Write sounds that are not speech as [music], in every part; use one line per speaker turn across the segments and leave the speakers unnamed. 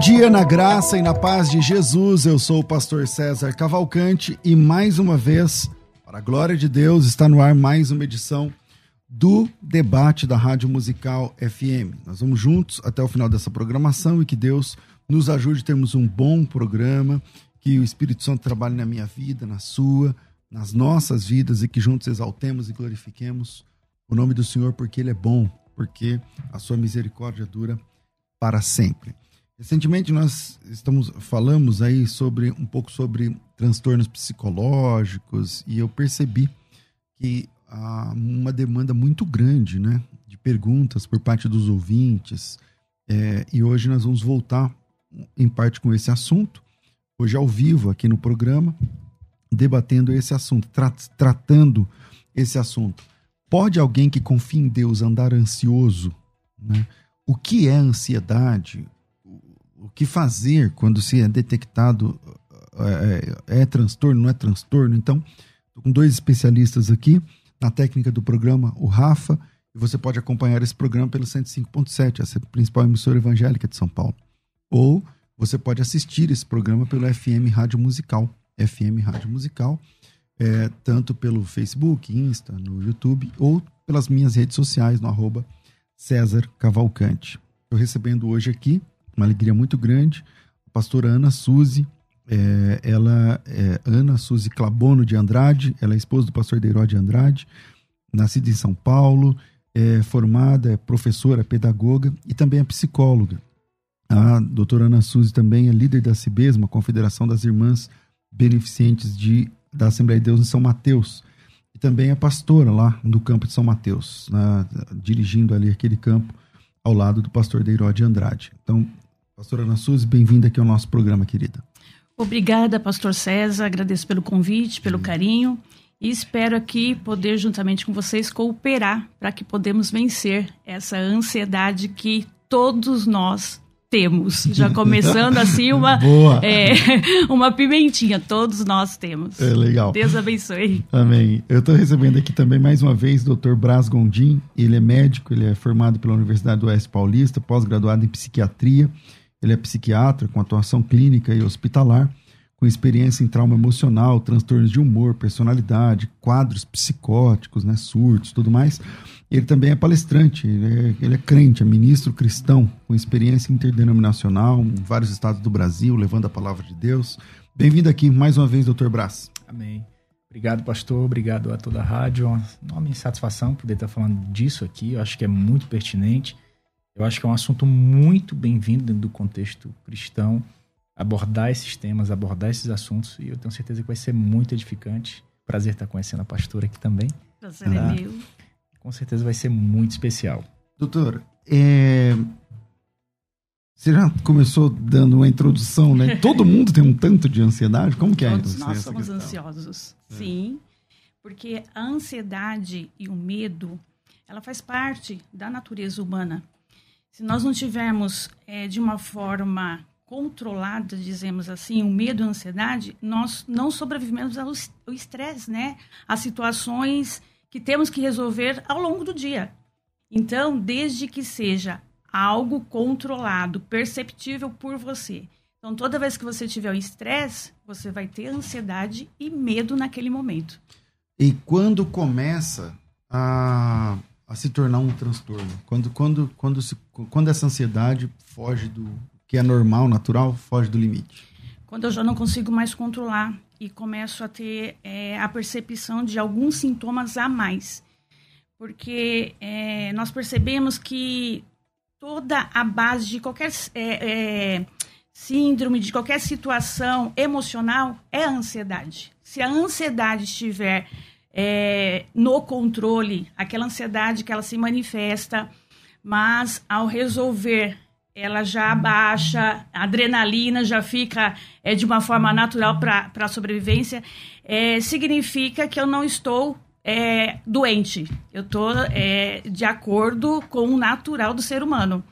Dia na graça e na paz de Jesus. Eu sou o pastor César Cavalcante e mais uma vez, para a glória de Deus, está no ar mais uma edição do debate da Rádio Musical FM. Nós vamos juntos até o final dessa programação e que Deus nos ajude a termos um bom programa, que o Espírito Santo trabalhe na minha vida, na sua, nas nossas vidas e que juntos exaltemos e glorifiquemos o nome do Senhor porque ele é bom, porque a sua misericórdia dura para sempre. Recentemente nós estamos falamos aí sobre um pouco sobre transtornos psicológicos e eu percebi que há uma demanda muito grande, né, de perguntas por parte dos ouvintes. É, e hoje nós vamos voltar em parte com esse assunto, hoje ao vivo aqui no programa, debatendo esse assunto, tra tratando esse assunto. Pode alguém que confia em Deus andar ansioso? Né? O que é ansiedade? O que fazer quando se é detectado é, é, é transtorno, não é transtorno. Então, estou com dois especialistas aqui na técnica do programa, o Rafa, e você pode acompanhar esse programa pelo 105.7, essa principal emissora evangélica de São Paulo. Ou você pode assistir esse programa pelo FM Rádio Musical, FM Rádio Musical, é, tanto pelo Facebook, Insta, no YouTube, ou pelas minhas redes sociais, no arroba César Cavalcante. Estou recebendo hoje aqui uma alegria muito grande. A pastora Ana Suzy, é, ela é Ana Suzy Clabono de Andrade, ela é esposa do pastor Deiró de Andrade, nascida em São Paulo, é formada, é professora, pedagoga e também é psicóloga. A doutora Ana Suzy também é líder da CIBESMA, Confederação das Irmãs Beneficentes de, da Assembleia de Deus em São Mateus. E também é pastora lá no campo de São Mateus, na, dirigindo ali aquele campo ao lado do pastor Deiró de Andrade. Então, pastora Ana Suzy, bem-vinda aqui ao nosso programa, querida.
Obrigada, pastor César, agradeço pelo convite, pelo carinho e espero aqui poder, juntamente com vocês, cooperar para que podemos vencer essa ansiedade que todos nós temos. Já [laughs] começando assim uma, é, [laughs] uma pimentinha, todos nós temos.
É legal.
Deus abençoe.
Amém. Eu estou recebendo aqui também mais uma vez o Dr. Braz Gondim. Ele é médico, ele é formado pela Universidade do Oeste Paulista, pós-graduado em psiquiatria. Ele é psiquiatra com atuação clínica e hospitalar, com experiência em trauma emocional, transtornos de humor, personalidade, quadros psicóticos, né, surtos, tudo mais. Ele também é palestrante, ele é, ele é, crente, é ministro cristão, com experiência interdenominacional em vários estados do Brasil, levando a palavra de Deus. Bem-vindo aqui mais uma vez, doutor Brás.
Amém. Obrigado, pastor. Obrigado a toda a rádio. Uma enorme satisfação poder estar falando disso aqui. Eu acho que é muito pertinente. Eu acho que é um assunto muito bem-vindo dentro do contexto cristão. Abordar esses temas, abordar esses assuntos. E eu tenho certeza que vai ser muito edificante. Prazer estar conhecendo a pastora aqui também.
Prazer é ah, meu
com certeza vai ser muito especial.
Doutor, é... você já começou dando uma introdução, né? [laughs] Todo mundo tem um tanto de ansiedade? Como que é?
Todos nós somos questão? ansiosos, é. sim. Porque a ansiedade e o medo, ela faz parte da natureza humana. Se nós não tivermos é, de uma forma controlada, dizemos assim, o medo e a ansiedade, nós não sobrevivemos ao estresse, né? As situações que temos que resolver ao longo do dia. Então, desde que seja algo controlado, perceptível por você. Então, toda vez que você tiver o estresse, você vai ter ansiedade e medo naquele momento.
E quando começa a, a se tornar um transtorno? Quando, quando, quando, se, quando essa ansiedade foge do que é normal, natural, foge do limite?
quando eu já não consigo mais controlar e começo a ter é, a percepção de alguns sintomas a mais. Porque é, nós percebemos que toda a base de qualquer é, é, síndrome, de qualquer situação emocional é a ansiedade. Se a ansiedade estiver é, no controle, aquela ansiedade que ela se manifesta, mas ao resolver ela já baixa, a adrenalina já fica é, de uma forma natural para a sobrevivência, é, significa que eu não estou é, doente. Eu estou é, de acordo com o natural do ser humano.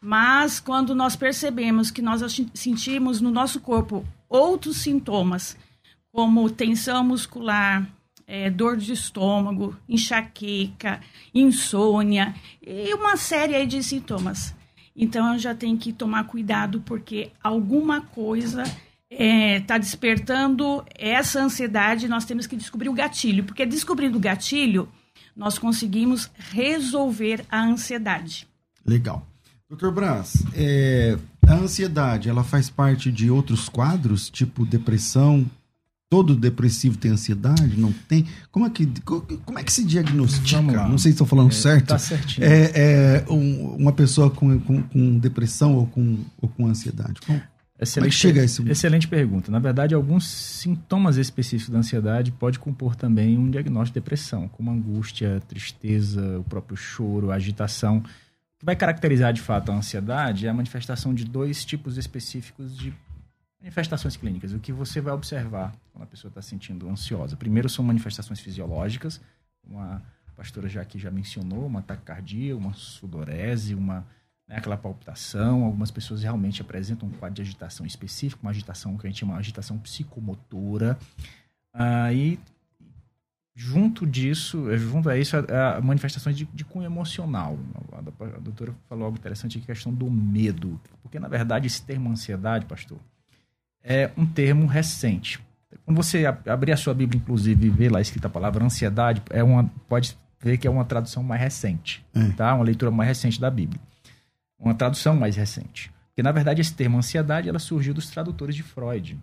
Mas quando nós percebemos que nós sentimos no nosso corpo outros sintomas, como tensão muscular, é, dor de estômago, enxaqueca, insônia e uma série de sintomas. Então eu já tenho que tomar cuidado porque alguma coisa está é, tá despertando essa ansiedade. Nós temos que descobrir o gatilho, porque descobrindo o gatilho nós conseguimos resolver a ansiedade.
Legal. Doutor Braz, é, a ansiedade, ela faz parte de outros quadros, tipo depressão? Todo depressivo tem ansiedade? Não tem? Como é que, como é que se diagnostica? Não sei se estou falando é, certo.
Tá certinho.
É, é um, uma pessoa com, com, com, depressão ou com, ou com ansiedade? Como,
excelente, como é que chega a esse... Excelente pergunta. Na verdade, alguns sintomas específicos da ansiedade pode compor também um diagnóstico de depressão, como angústia, tristeza, o próprio choro, agitação que vai caracterizar de fato a ansiedade é a manifestação de dois tipos específicos de manifestações clínicas. O que você vai observar quando a pessoa está sentindo ansiosa. Primeiro são manifestações fisiológicas, como a pastora já aqui já mencionou, uma taquicardia, uma sudorese, uma né, aquela palpitação. Algumas pessoas realmente apresentam um quadro de agitação específico, uma agitação que a gente chama de agitação psicomotora. Ah, e junto disso, é, junto a isso, a, a manifestações de, de cunho emocional. A, a, doutora falou algo interessante aqui, a questão do medo. Porque, na verdade, esse termo ansiedade, pastor, é um termo recente. Quando você abrir a sua Bíblia, inclusive, e ver lá escrita a palavra ansiedade, é uma, pode ver que é uma tradução mais recente, é. tá? Uma leitura mais recente da Bíblia. Uma tradução mais recente. Porque, na verdade, esse termo ansiedade, ela surgiu dos tradutores de Freud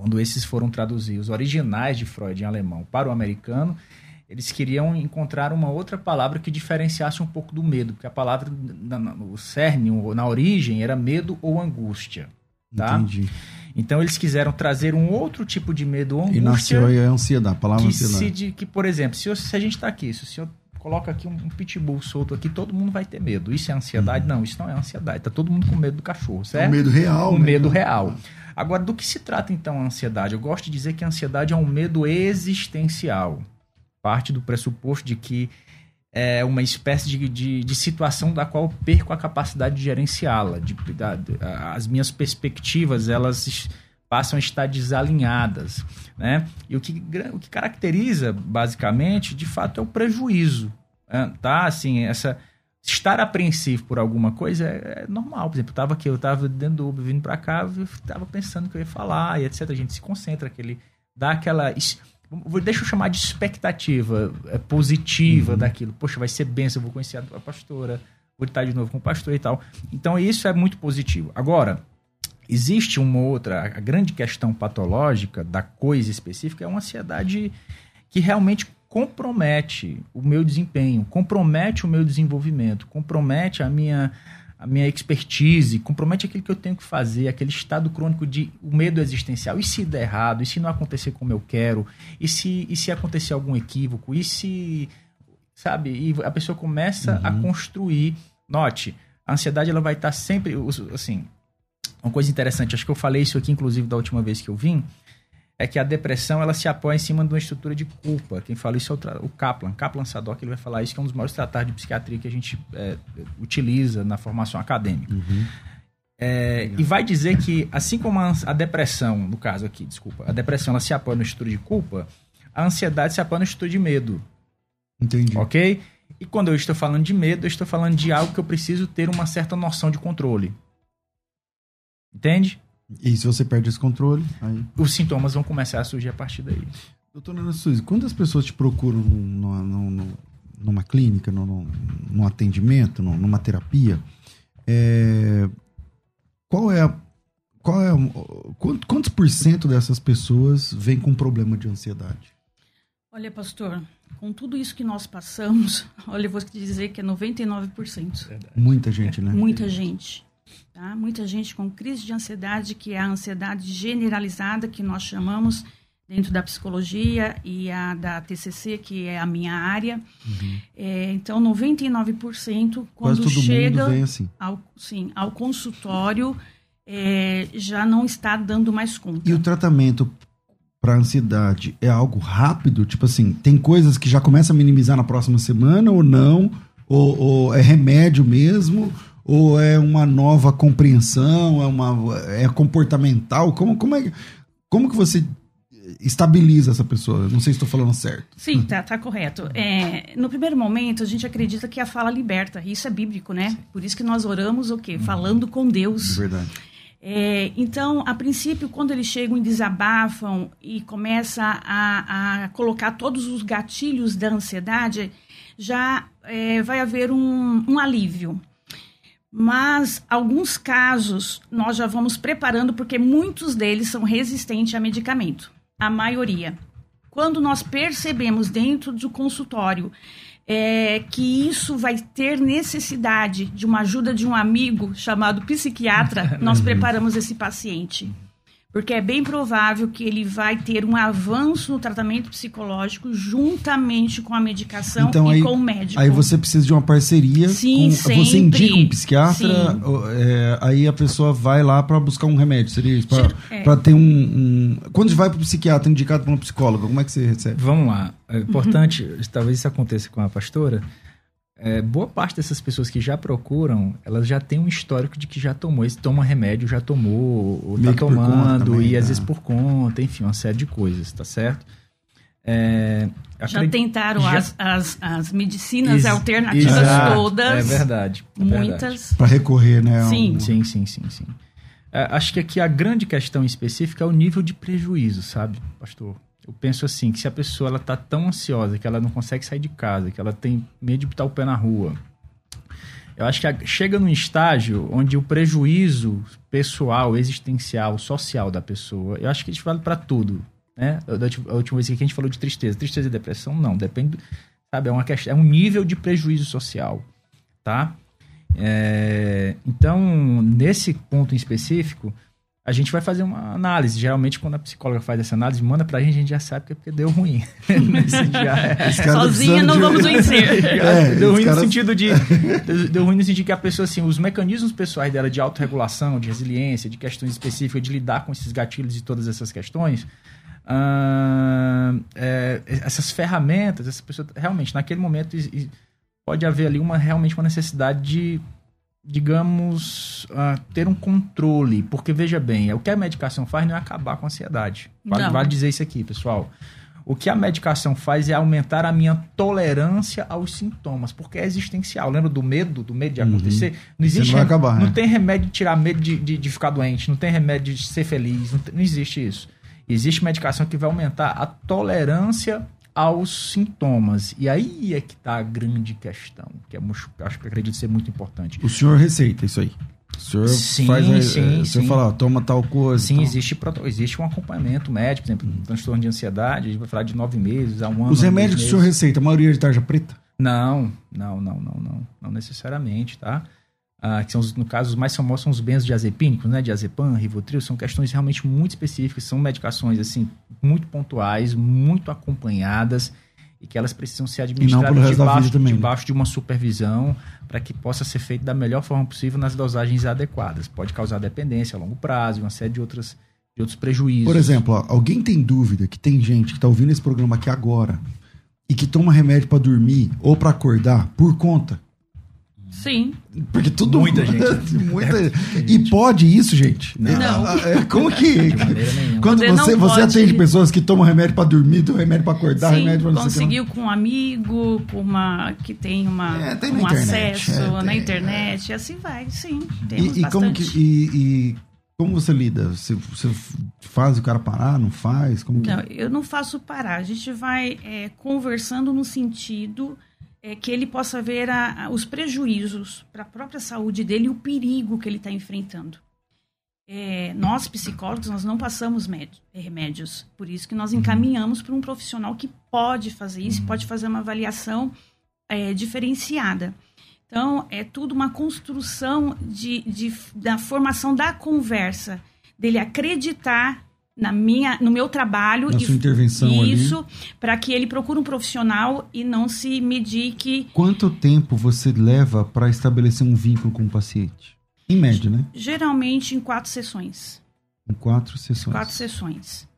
quando esses foram traduzir os originais de Freud em alemão para o americano, eles queriam encontrar uma outra palavra que diferenciasse um pouco do medo, porque a palavra, no cerne, na origem, era medo ou angústia. Tá?
Entendi.
Então eles quiseram trazer um outro tipo de medo ou angústia.
E nasceu aí a ansiedade, a palavra
que
ansiedade.
Se, que, por exemplo, se, se a gente está aqui, se o senhor coloca aqui um, um, pitbull solto aqui, todo mundo vai ter medo. Isso é ansiedade? Uhum. Não, isso não é ansiedade. Está todo mundo com medo do cachorro, certo? É
um medo real.
Um né? medo real. Agora, do que se trata então a ansiedade? Eu gosto de dizer que a ansiedade é um medo existencial. Parte do pressuposto de que é uma espécie de, de, de situação da qual eu perco a capacidade de gerenciá-la. As minhas perspectivas, elas passam a estar desalinhadas. Né? E o que, o que caracteriza, basicamente, de fato, é o prejuízo. Né? Tá? Assim, essa estar apreensivo por alguma coisa é, é normal. Por exemplo, eu estava aqui, eu estava dentro do Uber vindo para cá, eu estava pensando que eu ia falar e etc. A gente se concentra, aquele, dá aquela. Deixa eu chamar de expectativa é, positiva uhum. daquilo. Poxa, vai ser benção, vou conhecer a pastora, vou estar de novo com o pastor e tal. Então, isso é muito positivo. Agora, existe uma outra. A grande questão patológica da coisa específica é uma ansiedade que realmente compromete o meu desempenho, compromete o meu desenvolvimento, compromete a minha, a minha expertise, compromete aquilo que eu tenho que fazer, aquele estado crônico de o medo existencial. E se der errado? E se não acontecer como eu quero? E se, e se acontecer algum equívoco? E se. Sabe? E a pessoa começa uhum. a construir. Note, a ansiedade ela vai estar sempre. Assim, uma coisa interessante, acho que eu falei isso aqui, inclusive, da última vez que eu vim é que a depressão ela se apoia em cima de uma estrutura de culpa. Quem fala isso é o, o Kaplan. Kaplan Sadok ele vai falar isso, que é um dos maiores tratados de psiquiatria que a gente é, utiliza na formação acadêmica.
Uhum.
É, e vai dizer que, assim como a, a, depressão, no caso aqui, desculpa, a depressão ela se apoia no estrutura de culpa, a ansiedade se apoia no estrutura de medo.
Entendi.
Ok? E quando eu estou falando de medo, eu estou falando de algo que eu preciso ter uma certa noção de controle. Entende?
E se você perde esse controle, aí...
Os sintomas vão começar a surgir a partir daí.
Doutora Ana Suzy, quantas pessoas te procuram numa, numa, numa clínica, num, num atendimento, numa terapia? É... Qual é a... qual é quantos, quantos por cento dessas pessoas vêm com problema de ansiedade?
Olha, pastor, com tudo isso que nós passamos, [laughs] olha, eu vou te dizer que é 99%.
Verdade. Muita gente, né?
Muita gente. Tá? Muita gente com crise de ansiedade, que é a ansiedade generalizada, que nós chamamos dentro da psicologia e a da TCC, que é a minha área. Uhum. É, então, 99% quando chega
assim.
ao, sim, ao consultório é, já não está dando mais conta.
E o tratamento para ansiedade é algo rápido? Tipo assim, tem coisas que já começa a minimizar na próxima semana ou não? Ou, ou é remédio mesmo? Ou é uma nova compreensão? É, uma, é comportamental? Como, como, é, como que você estabiliza essa pessoa. Não sei se estou falando certo.
Sim, tá, tá correto. É, no primeiro momento, a gente acredita que a fala liberta. Isso é bíblico, né? Por isso que nós oramos o quê? Uhum. Falando com Deus.
Verdade.
É, então, a princípio, quando eles chegam e desabafam e começa a, a colocar todos os gatilhos da ansiedade, já é, vai haver um, um alívio. Mas alguns casos nós já vamos preparando porque muitos deles são resistentes a medicamento a maioria. Quando nós percebemos dentro do consultório é, que isso vai ter necessidade de uma ajuda de um amigo chamado psiquiatra, [laughs] nós preparamos esse paciente porque é bem provável que ele vai ter um avanço no tratamento psicológico juntamente com a medicação
então,
e
aí,
com o médico.
Aí você precisa de uma parceria.
Sim,
com,
sempre.
Você indica um psiquiatra, é, aí a pessoa vai lá para buscar um remédio, seria isso? Para é. ter um, um, Quando vai para o psiquiatra indicado por um psicólogo, como é que você recebe?
Vamos lá. É importante, uhum. talvez isso aconteça com a pastora, é, boa parte dessas pessoas que já procuram, elas já têm um histórico de que já tomou, esse toma remédio, já tomou, ou tá tomando, também, e às tá. vezes por conta, enfim, uma série de coisas, tá certo?
É, já acredito, tentaram já... As, as, as, medicinas Ex alternativas exato, todas.
É verdade. É
muitas.
Para recorrer, né?
Sim. Um... Sim, sim, sim, sim. É, acho que aqui a grande questão específica é o nível de prejuízo, sabe, pastor? Eu penso assim, que se a pessoa ela tá tão ansiosa que ela não consegue sair de casa, que ela tem medo de botar o pé na rua, eu acho que chega num estágio onde o prejuízo pessoal, existencial, social da pessoa, eu acho que isso vale para tudo, né? A última vez que a gente falou de tristeza, tristeza e depressão, não, depende, sabe, é uma questão, é um nível de prejuízo social, tá? É, então, nesse ponto em específico, a gente vai fazer uma análise. Geralmente, quando a psicóloga faz essa análise, manda pra gente, a gente já sabe que é porque deu ruim. [laughs]
Sozinha não de... vamos vencer. [laughs]
É, deu ruim no sentido de. [laughs] Deu ruim no sentido que a pessoa, assim, os mecanismos pessoais dela de autorregulação, de resiliência, de questões específicas, de lidar com esses gatilhos e todas essas questões. Uh, é, essas ferramentas, essa pessoa realmente, naquele momento, pode haver ali uma realmente uma necessidade de digamos, uh, ter um controle. Porque, veja bem, o que a medicação faz não é acabar com a ansiedade. Vale, vale, dizer isso aqui, pessoal. O que a medicação faz é aumentar a minha tolerância aos sintomas, porque é existencial. Lembra do medo, do medo de uhum. acontecer? Não existe.
Não, acabar,
não
né?
tem remédio de tirar medo de, de, de, ficar doente, não tem remédio de ser feliz, não, tem, não existe isso. Existe medicação que vai aumentar a tolerância aos sintomas. E aí é que está a grande questão, que é, acho que acredito ser muito importante.
O senhor receita isso aí? O senhor sim, faz a, sim, o senhor sim. fala, toma tal coisa.
Sim, existe, existe um acompanhamento médico, por exemplo, um transtorno de ansiedade, a gente vai falar de nove meses a um ano.
Os remédios que o senhor receita, a maioria é de tarja preta?
Não, não, não, não, não, não necessariamente, tá? Ah, que são, no caso, os mais famosos são os benzodiazepínicos, né? Diazepam, Rivotril, são questões realmente muito específicas, são medicações, assim, muito pontuais, muito acompanhadas e que elas precisam ser administradas debaixo, né? debaixo de uma supervisão para que possa ser feito da melhor forma possível nas dosagens adequadas. Pode causar dependência a longo prazo, uma série de outras de outros prejuízos.
Por exemplo, ó, alguém tem dúvida que tem gente que está ouvindo esse programa aqui agora e que toma remédio para dormir ou para acordar por conta
Sim.
Porque tudo.
Muita gente. [laughs]
muita... É, e pode isso, gente?
Não. não.
É, como que. Quando você, você atende pessoas que tomam remédio para dormir, tomam remédio para acordar,
Sim,
remédio
para Conseguiu com um amigo, com uma que tem uma é, tem um internet, acesso é, na internet, e assim vai, sim. Temos
e, e como que. E, e, como você lida? Você, você, faz o cara parar, não faz? Como que...
Não, eu não faço parar. A gente vai é, conversando no sentido é, que ele possa ver a, a, os prejuízos para a própria saúde dele e o perigo que ele está enfrentando. é, nós psicólogos nós não passamos remédios, por isso que nós encaminhamos para um profissional que pode fazer isso, pode fazer uma avaliação é, diferenciada. Então é tudo uma construção de, de, da formação da conversa, dele acreditar na minha, no meu trabalho
na
e
sua intervenção
isso para que ele procure um profissional e não se medique.
Quanto tempo você leva para estabelecer um vínculo com o paciente? Em média, né?
Geralmente em quatro sessões.
Em quatro sessões.
Quatro sessões.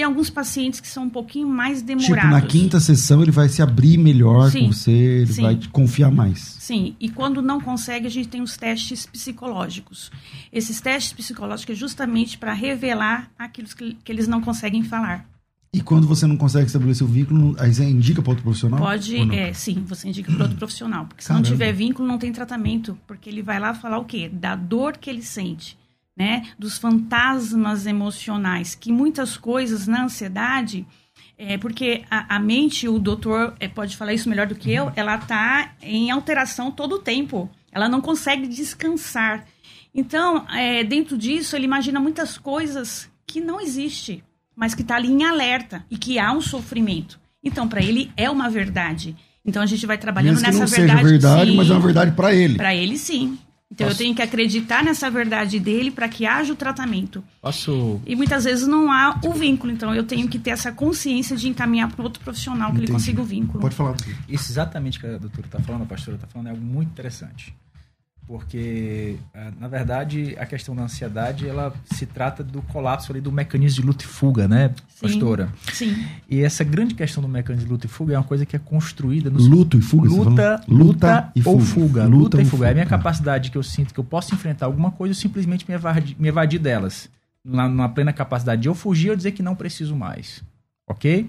Tem alguns pacientes que são um pouquinho mais demorados.
Tipo, na quinta sessão ele vai se abrir melhor sim, com você, ele sim. vai confiar mais.
Sim, e quando não consegue, a gente tem os testes psicológicos. Esses testes psicológicos é justamente para revelar aquilo que, que eles não conseguem falar.
E quando você não consegue estabelecer o vínculo, aí você indica para outro profissional?
Pode, é, sim, você indica para outro profissional. Porque se Caramba. não tiver vínculo, não tem tratamento. Porque ele vai lá falar o quê? Da dor que ele sente, né? Dos fantasmas emocionais. Que muitas coisas na ansiedade, é, porque a, a mente, o doutor é, pode falar isso melhor do que eu, ela está em alteração todo o tempo. Ela não consegue descansar. Então, é, dentro disso, ele imagina muitas coisas que não existem mas que está ali em alerta e que há um sofrimento. Então, para ele é uma verdade. Então a gente vai trabalhando
Mesmo
nessa
não
verdade.
Seja verdade, sim, mas é uma verdade para ele.
Para ele, sim. Então Posso... eu tenho que acreditar nessa verdade dele para que haja o tratamento.
Posso...
E muitas vezes não há o vínculo, então eu tenho que ter essa consciência de encaminhar para outro profissional Entendi. que ele consiga o vínculo.
Pode falar.
Isso exatamente que a doutora está falando, a pastora está falando, é algo muito interessante porque ah, na verdade a questão da ansiedade ela se trata do colapso ali do mecanismo de luta e fuga, né, sim, pastora?
Sim.
E essa grande questão do mecanismo de luta e fuga é uma coisa que é construída
no luto e fuga,
luta, luta, luta e ou fuga, luta, luta e fuga. fuga. É a minha capacidade que eu sinto que eu posso enfrentar alguma coisa, eu simplesmente me evadir, me evadir delas, na, na plena capacidade de eu fugir ou dizer que não preciso mais, ok?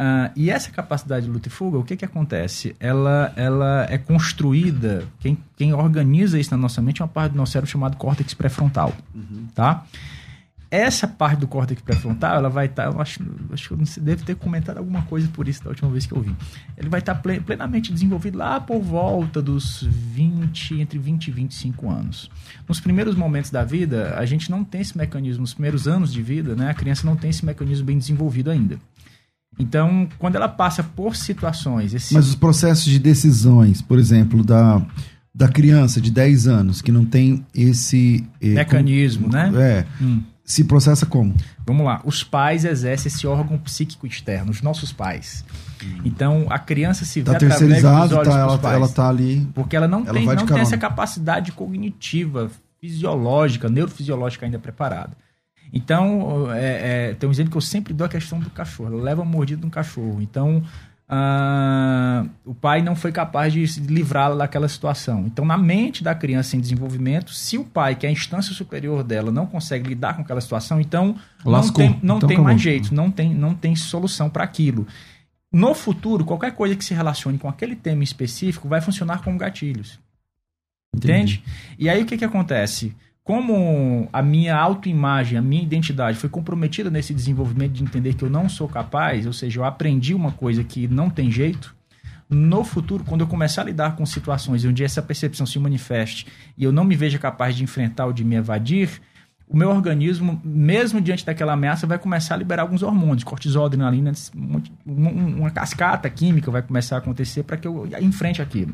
Uh, e essa capacidade de luta e fuga, o que, que acontece? Ela, ela é construída, quem, quem organiza isso na nossa mente é uma parte do nosso cérebro chamado córtex pré-frontal, uhum. tá? Essa parte do córtex pré-frontal, ela vai estar, tá, eu acho, acho que você deve ter comentado alguma coisa por isso da última vez que eu vi. Ele vai estar tá plenamente desenvolvido lá por volta dos 20, entre 20 e 25 anos. Nos primeiros momentos da vida, a gente não tem esse mecanismo, nos primeiros anos de vida, né, a criança não tem esse mecanismo bem desenvolvido ainda. Então, quando ela passa por situações. Esse...
Mas os processos de decisões, por exemplo, da, da criança de 10 anos, que não tem esse.
Eh, Mecanismo, com,
né? É. Hum. Se processa como?
Vamos lá. Os pais exercem esse órgão psíquico externo, os nossos pais. Então, a criança se
tá vê tá através dos olhos tá, ela, pais. Ela tá ali.
Porque ela não, ela tem, não tem essa capacidade cognitiva, fisiológica, neurofisiológica ainda preparada. Então, é, é, tem um exemplo que eu sempre dou a questão do cachorro. Ela leva a mordida de um cachorro. Então, uh, o pai não foi capaz de livrá-la daquela situação. Então, na mente da criança em desenvolvimento, se o pai, que é a instância superior dela, não consegue lidar com aquela situação, então Lascou. não tem, não então, tem mais jeito, não tem, não tem solução para aquilo. No futuro, qualquer coisa que se relacione com aquele tema específico vai funcionar como gatilhos. Entendi. Entende? E aí o que, que acontece? Como a minha autoimagem, a minha identidade foi comprometida nesse desenvolvimento de entender que eu não sou capaz, ou seja, eu aprendi uma coisa que não tem jeito, no futuro, quando eu começar a lidar com situações onde essa percepção se manifeste e eu não me veja capaz de enfrentar ou de me evadir, o meu organismo, mesmo diante daquela ameaça, vai começar a liberar alguns hormônios, cortisol, adrenalina, uma cascata química vai começar a acontecer para que eu enfrente aquilo.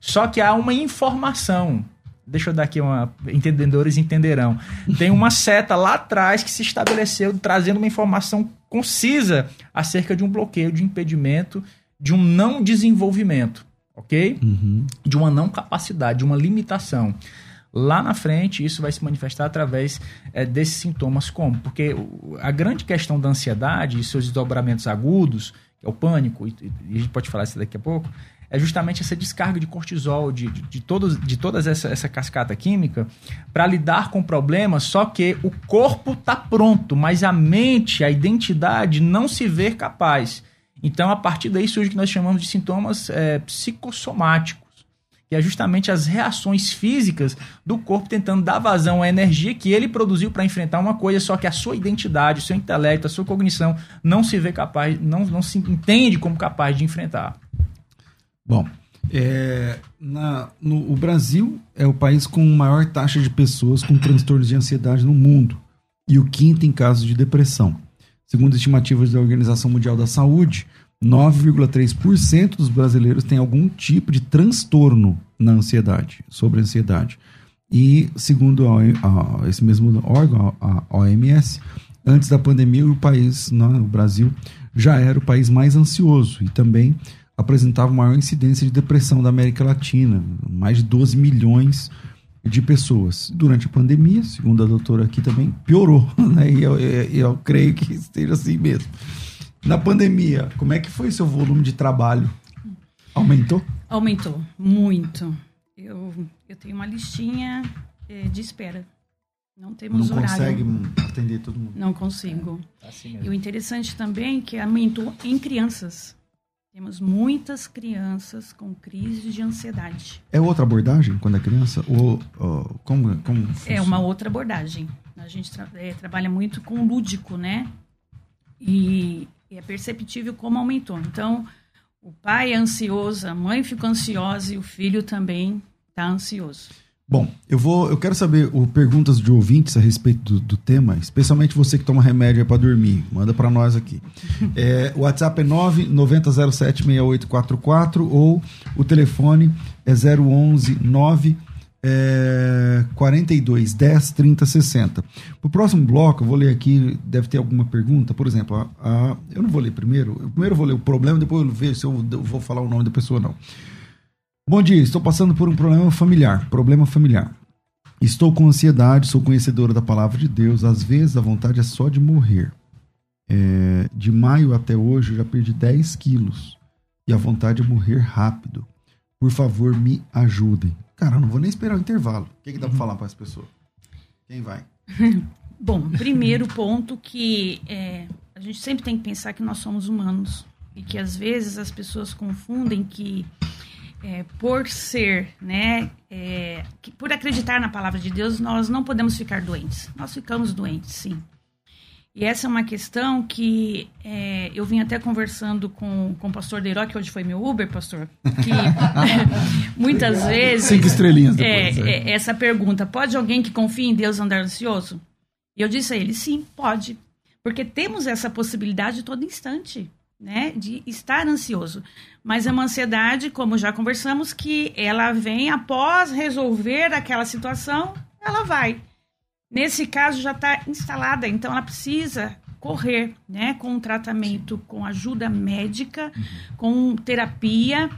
Só que há uma informação Deixa eu dar aqui uma. Entendedores entenderão. Tem uma seta lá atrás que se estabeleceu trazendo uma informação concisa acerca de um bloqueio, de um impedimento, de um não desenvolvimento, ok? Uhum. De uma não capacidade, de uma limitação. Lá na frente, isso vai se manifestar através é, desses sintomas, como? Porque a grande questão da ansiedade e seus desdobramentos agudos, que é o pânico, e, e a gente pode falar isso daqui a pouco, é justamente essa descarga de cortisol, de, de, de, todos, de toda essa, essa cascata química, para lidar com problemas, só que o corpo está pronto, mas a mente, a identidade não se vê capaz. Então, a partir daí surge o que nós chamamos de sintomas é, psicossomáticos, que é justamente as reações físicas do corpo tentando dar vazão à energia que ele produziu para enfrentar uma coisa, só que a sua identidade, o seu intelecto, a sua cognição não se vê capaz, não, não se entende como capaz de enfrentar.
Bom, É, na, no, o Brasil é o país com maior taxa de pessoas com transtornos de ansiedade no mundo e o quinto em casos de depressão. Segundo estimativas da Organização Mundial da Saúde, 9,3% dos brasileiros têm algum tipo de transtorno na ansiedade, sobre ansiedade. E, segundo a, a, esse mesmo órgão, a, a OMS, antes da pandemia, o país, no né, o Brasil, já era o país mais ansioso e também apresentava maior incidência de depressão da América Latina, mais de 12 milhões de pessoas. Durante a pandemia, segundo a doutora aqui também, piorou, [laughs] né? E eu, eu, eu creio que esteja assim mesmo. Na pandemia, como é que foi seu volume de trabalho? Aumentou?
Aumentou, muito. Eu, eu tenho uma listinha é, de espera. Não temos
Não
horário.
consegue atender todo mundo?
Não consigo. É, assim e o interessante também é que aumentou em crianças. Temos muitas crianças com crise de ansiedade.
É outra abordagem quando é criança? Ou, ou como, como
é uma outra abordagem. A gente tra é, trabalha muito com lúdico, né? E é perceptível como aumentou. Então, o pai é ansioso, a mãe fica ansiosa e o filho também está ansioso.
Bom, eu vou, eu quero saber o, perguntas de ouvintes a respeito do, do tema, especialmente você que toma remédio para dormir. Manda para nós aqui. [laughs] É, o WhatsApp é 990076844 ou o telefone é 011 9 é, 42 10 30 60. Para o próximo bloco, eu vou ler aqui, deve ter alguma pergunta. Por exemplo, a, a, eu não vou ler primeiro. Eu primeiro vou ler o problema, depois eu vejo se eu, eu vou falar o nome da pessoa ou não. Bom dia, estou passando por um problema familiar. Problema familiar. Estou com ansiedade, sou conhecedora da palavra de Deus. Às vezes a vontade é só de morrer. É, de maio até hoje eu já perdi 10 quilos. E a vontade é morrer rápido. Por favor, me ajudem. Cara, eu não vou nem esperar o intervalo. O que, que dá para falar para as pessoas? Quem vai? [laughs]
Bom, primeiro ponto que é, a gente sempre tem que pensar que nós somos humanos. E que às vezes as pessoas confundem que é, por ser, né, é, que, por acreditar na palavra de Deus, nós não podemos ficar doentes. Nós ficamos doentes, sim. E essa é uma questão que é, eu vim até conversando com, com o pastor Deiró, que hoje foi meu Uber, pastor, que [laughs] muitas vezes...
Cinco estrelinhas
depois. É, é, essa pergunta, pode alguém que confia em Deus andar ansioso? E eu disse a ele, sim, pode. Porque temos essa possibilidade todo instante né, de estar ansioso. Mas é uma ansiedade, como já conversamos, que ela vem após resolver aquela situação, ela vai. Nesse caso já está instalada, então ela precisa correr, né, com um tratamento, com ajuda médica, com terapia,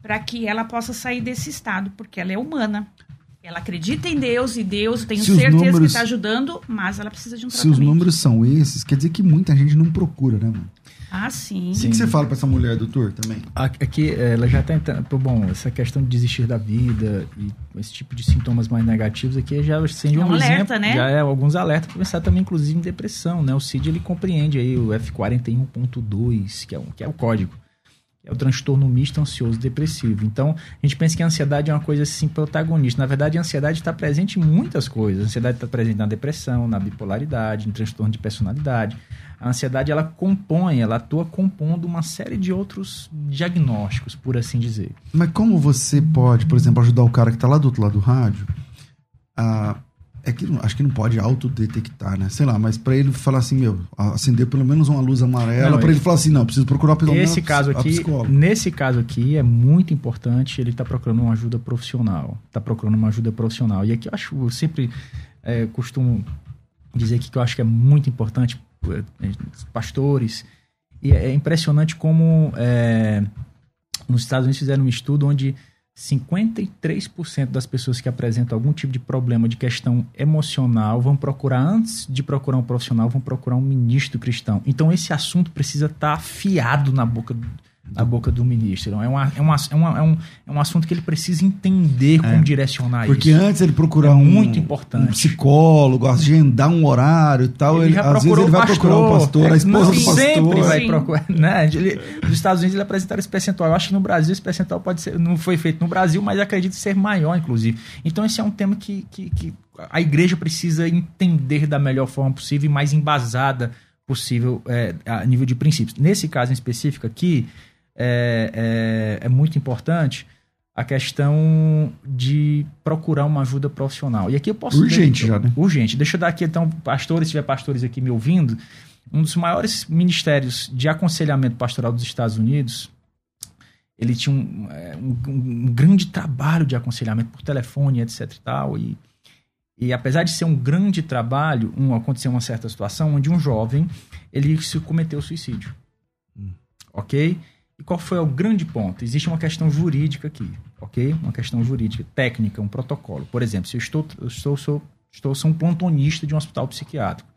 para que ela possa sair desse estado, porque ela é humana. Ela acredita em Deus e Deus, tenho se certeza números, que está ajudando, mas ela precisa de um tratamento.
Se os números são esses, quer dizer que muita gente não procura, né, mano?
Ah, sim.
O que, você fala para essa mulher, doutor, também?
Aqui, ela já está Bom, essa questão de desistir da vida e esse tipo de sintomas mais negativos aqui já acende é um, um alerta, exemplo, né? Já é alguns alertas para pensar também, inclusive, em depressão, né? O CID ele compreende aí o F41.2, que, é que é o código é o transtorno misto ansioso depressivo. Então, a gente pensa que a ansiedade é uma coisa assim protagonista. Na verdade, a ansiedade está presente em muitas coisas. A ansiedade está presente na depressão, na bipolaridade, no transtorno de personalidade. A ansiedade ela compõe, ela atua compondo uma série de outros diagnósticos, por assim dizer.
Mas como você pode, por exemplo, ajudar o cara que está lá do outro lado do rádio a é que acho que não pode autodetectar, né? Sei lá, mas para ele falar assim, meu, acender pelo menos uma luz amarela, para ele falar assim, não, preciso procurar pelo
menos caso aqui, Nesse caso aqui é muito importante, ele está procurando uma ajuda profissional, está procurando uma ajuda profissional. E aqui eu acho, eu sempre é, costumo dizer aqui que eu acho que é muito importante é, pastores e é impressionante como é, nos Estados Unidos fizeram um estudo onde 53% das pessoas que apresentam algum tipo de problema de questão emocional vão procurar, antes de procurar um profissional, vão procurar um ministro cristão. Então, esse assunto precisa estar afiado na boca da boca do ministro. Então, é, uma, é, uma, é, uma, é, um, é um assunto que ele precisa entender como é, direcionar
porque
isso.
Porque antes ele procurar é um, muito importante. um psicólogo, agendar um horário e tal, ele, ele às vezes ele vai procurar um pastor, a esposa não, do pastor.
Sempre vai procurar. Né? Ele, nos Estados Unidos ele apresentaram esse percentual. Eu acho que no Brasil esse percentual pode ser, não foi feito no Brasil, mas acredito ser maior, inclusive. Então esse é um tema que, que, que a igreja precisa entender da melhor forma possível e mais embasada possível é, a nível de princípios. Nesse caso em específico aqui, é, é, é muito importante a questão de procurar uma ajuda profissional. E aqui eu posso.
Urgente já, né?
Urgente. Deixa eu dar aqui, então, pastores, se tiver pastores aqui me ouvindo, um dos maiores ministérios de aconselhamento pastoral dos Estados Unidos, ele tinha um, é, um, um grande trabalho de aconselhamento por telefone, etc e tal, e e apesar de ser um grande trabalho, um, aconteceu uma certa situação onde um jovem ele se cometeu suicídio. Hum. Ok? Qual foi o grande ponto? Existe uma questão jurídica aqui, ok? Uma questão jurídica, técnica, um protocolo. Por exemplo, se eu estou, eu estou, sou, estou sou um plantonista de um hospital psiquiátrico,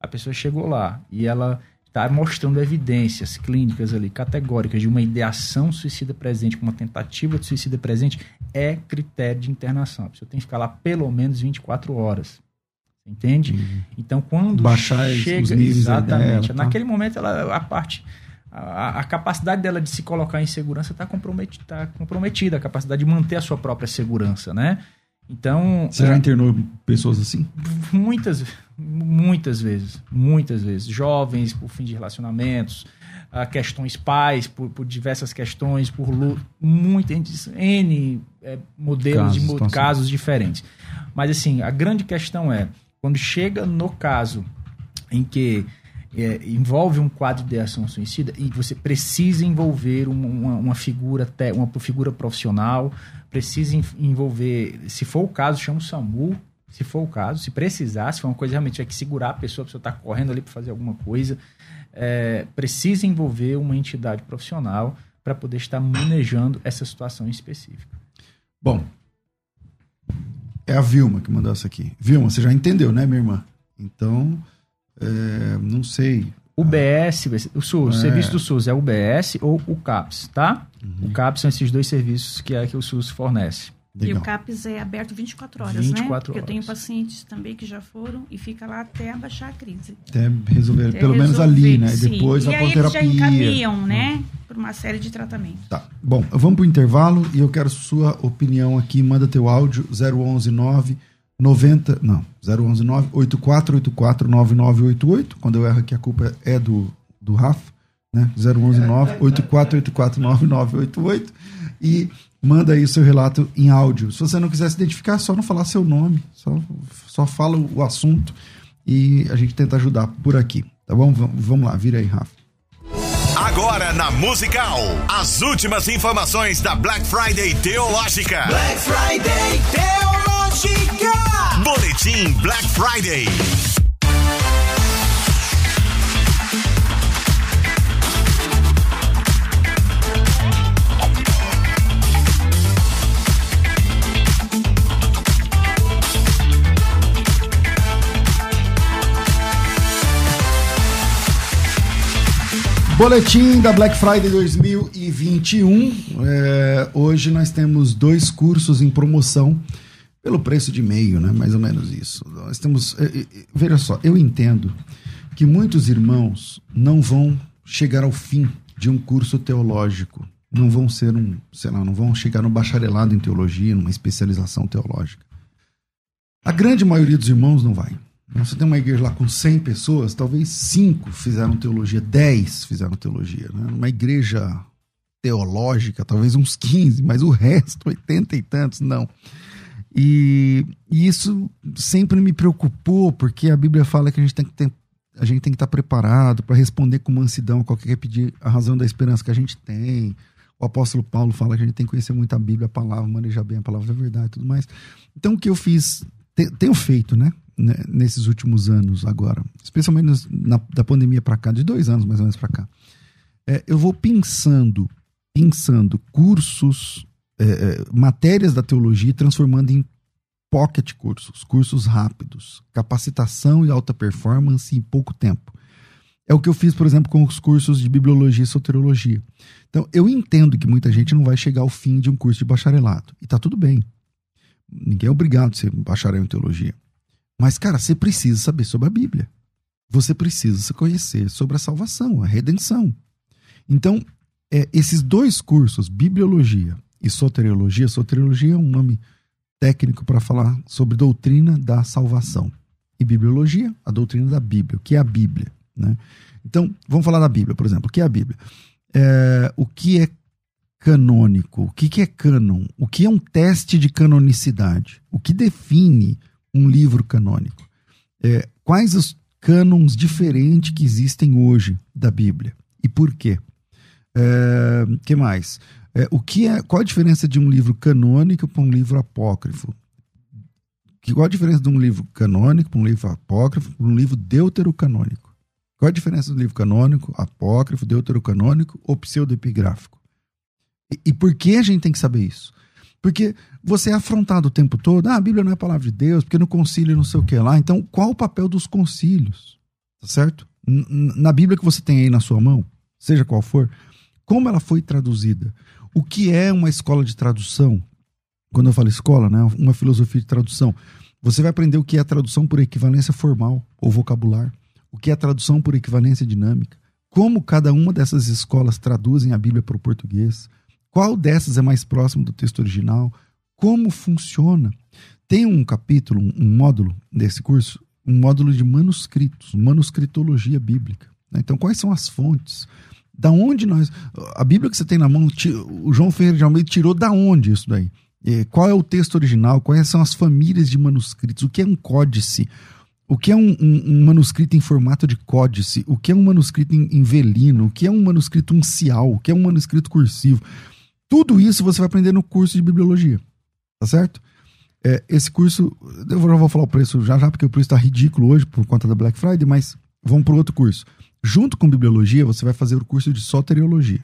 a pessoa chegou lá e ela está mostrando evidências clínicas ali categóricas de uma ideação suicida presente, uma tentativa de suicida presente, é critério de internação. A pessoa tem que ficar lá pelo menos 24 horas. Entende? Uhum. Então, quando
Baixar
chega.
Os níveis
exatamente.
Dela,
tá? Naquele momento, ela, a parte a, a, capacidade dela de se colocar em segurança está comprometida, tá comprometida, a capacidade de manter a sua própria segurança, né? Então.
Você já é, internou pessoas assim?
Muitas, muitas vezes. Muitas vezes. Jovens por fim de relacionamentos, uh, questões pais, por, por, diversas questões, por muitas N é, modelos casos, de casos diferentes. Mas assim, a grande questão é, quando chega no caso em que é, envolve um quadro de ação suicida e você precisa envolver uma, uma, figura uma figura profissional, precisa envolver, se for o caso, chama o SAMU, se for o caso, se precisar, se for uma coisa realmente tiver que segurar a pessoa, a pessoa está correndo ali para fazer alguma coisa, é, precisa envolver uma entidade profissional para poder estar manejando essa situação específica.
Bom, é a Vilma que mandou essa aqui. Vilma, você já entendeu, né, minha irmã? Então, é, não sei.
UBS, o SUS, é. o serviço do SUS é o UBS ou o CAPS, tá? Uhum. O CAPS são esses dois serviços que é que o SUS fornece.
Legal. E o CAPS é aberto 24 horas, 24 né? Porque horas. eu tenho pacientes também que já foram e fica lá até abaixar a crise.
Até resolver, até pelo resolver, menos ali, né?
Sim.
Depois
e
a
aí eles já encaminham, né? Hum. Por uma série de tratamentos.
Tá. Bom, vamos pro intervalo e eu quero sua opinião aqui. Manda teu áudio 0119 90, não, 0119 8484 9988. Quando eu erro aqui, a culpa é do, do Rafa, né? 0119 8484 9988. E manda aí o seu relato em áudio. Se você não quiser se identificar, é só não falar seu nome, só, só fala o assunto e a gente tenta ajudar por aqui. Tá bom? Vamos lá, vira aí, Rafa.
Agora na Musical, as últimas informações da Black Friday Teológica.
Black Friday Teológica.
Boletim Black Friday.
Boletim da Black Friday 2021. É, hoje nós temos dois cursos em promoção pelo preço de meio, né? Mais ou menos isso. Nós temos. É, é, veja só, eu entendo que muitos irmãos não vão chegar ao fim de um curso teológico. Não vão ser um, sei lá, não vão chegar no bacharelado em teologia, numa especialização teológica. A grande maioria dos irmãos não vai. Você tem uma igreja lá com 100 pessoas, talvez 5 fizeram teologia, 10 fizeram teologia. Né? Uma igreja teológica, talvez uns 15, mas o resto, 80 e tantos, não. E, e, isso sempre me preocupou, porque a Bíblia fala que a gente tem que ter, a gente tem que estar preparado para responder com mansidão a qualquer que pedir a razão da esperança que a gente tem. O apóstolo Paulo fala que a gente tem que conhecer muito a Bíblia, a palavra, manejar bem a palavra da verdade e tudo mais. Então, o que eu fiz, tenho feito, né? né, nesses últimos anos agora, especialmente na, da pandemia para cá, de dois anos mais ou menos para cá, é, eu vou pensando, pensando cursos, é, é, matérias da teologia, transformando em pocket cursos, cursos rápidos, capacitação e alta performance em pouco tempo. É o que eu fiz, por exemplo, com os cursos de bibliologia e soteriologia. Então, eu entendo que muita gente não vai chegar ao fim de um curso de bacharelado. E tá tudo bem. Ninguém é obrigado a ser bacharel em teologia. Mas, cara, você precisa saber sobre a Bíblia. Você precisa se conhecer sobre a salvação, a redenção. Então, é, esses dois cursos, Bibliologia e Soteriologia, Soteriologia é um nome técnico para falar sobre doutrina da salvação. E Bibliologia, a doutrina da Bíblia, o que é a Bíblia. Né? Então, vamos falar da Bíblia, por exemplo. O que é a Bíblia? É, o que é canônico? O que, que é cânon? O que é um teste de canonicidade? O que define um livro canônico? É, quais os cânons diferentes que existem hoje da Bíblia? E por quê? É, que mais? É, o que é, qual a diferença de um livro canônico para um livro apócrifo? Que, qual a diferença de um livro canônico para um livro apócrifo para um livro deuterocanônico? Qual a diferença do livro canônico, apócrifo, deuterocanônico ou pseudoepigráfico? E, e por que a gente tem que saber isso? Porque você é afrontado o tempo todo, ah, a Bíblia não é a palavra de Deus, porque no concílio não sei o que lá. Então, qual o papel dos concílios? Tá certo? Na Bíblia que você tem aí na sua mão, seja qual for, como ela foi traduzida? O que é uma escola de tradução? Quando eu falo escola, né, uma filosofia de tradução. Você vai aprender o que é tradução por equivalência formal ou vocabular, o que é tradução por equivalência dinâmica, como cada uma dessas escolas traduzem a Bíblia para o português, qual dessas é mais próximo do texto original, como funciona. Tem um capítulo, um módulo desse curso, um módulo de manuscritos, manuscritologia bíblica. Né? Então, quais são as fontes? Da onde nós. A Bíblia que você tem na mão, o João Ferreira de Almeida tirou da onde isso daí? Qual é o texto original? Quais são as famílias de manuscritos? O que é um códice? O que é um, um, um manuscrito em formato de códice? O que é um manuscrito em, em velino? O que é um manuscrito uncial? O que é um manuscrito cursivo? Tudo isso você vai aprender no curso de bibliologia. Tá certo? É, esse curso, eu já vou falar o preço já já, porque o preço está ridículo hoje por conta da Black Friday, mas vamos para outro curso. Junto com bibliologia, você vai fazer o curso de soteriologia.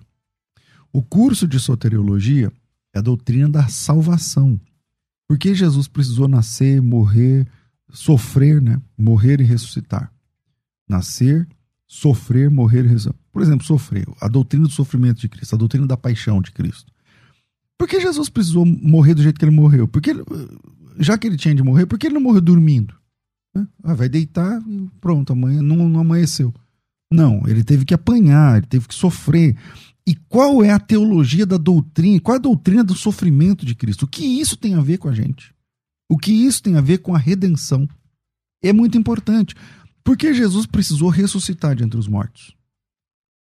O curso de soteriologia é a doutrina da salvação. Por que Jesus precisou nascer, morrer, sofrer, né? Morrer e ressuscitar. Nascer, sofrer, morrer e ressuscitar. Por exemplo, sofrer. A doutrina do sofrimento de Cristo, a doutrina da paixão de Cristo. Por que Jesus precisou morrer do jeito que ele morreu? Porque, já que ele tinha de morrer, por que ele não morreu dormindo? Ah, vai deitar pronto, amanhã não, não amanheceu. Não, ele teve que apanhar, ele teve que sofrer. E qual é a teologia da doutrina? Qual é a doutrina do sofrimento de Cristo? O que isso tem a ver com a gente? O que isso tem a ver com a redenção? É muito importante. Porque Jesus precisou ressuscitar de entre os mortos.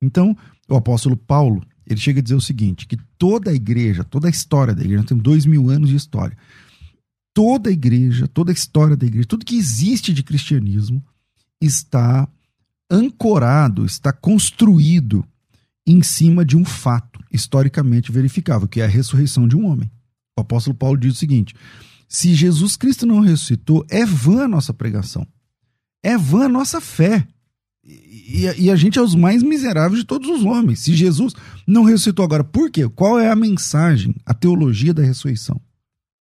Então, o apóstolo Paulo, ele chega a dizer o seguinte: que toda a igreja, toda a história da igreja, nós temos dois mil anos de história. Toda a igreja, toda a história da igreja, tudo que existe de cristianismo está ancorado, está construído em cima de um fato historicamente verificável, que é a ressurreição de um homem. O apóstolo Paulo diz o seguinte: se Jesus Cristo não ressuscitou, é vã a nossa pregação, é vã a nossa fé. E, e, a gente é os mais miseráveis de todos os homens. Se Jesus não ressuscitou agora, por quê? Qual é a mensagem, a teologia da ressurreição?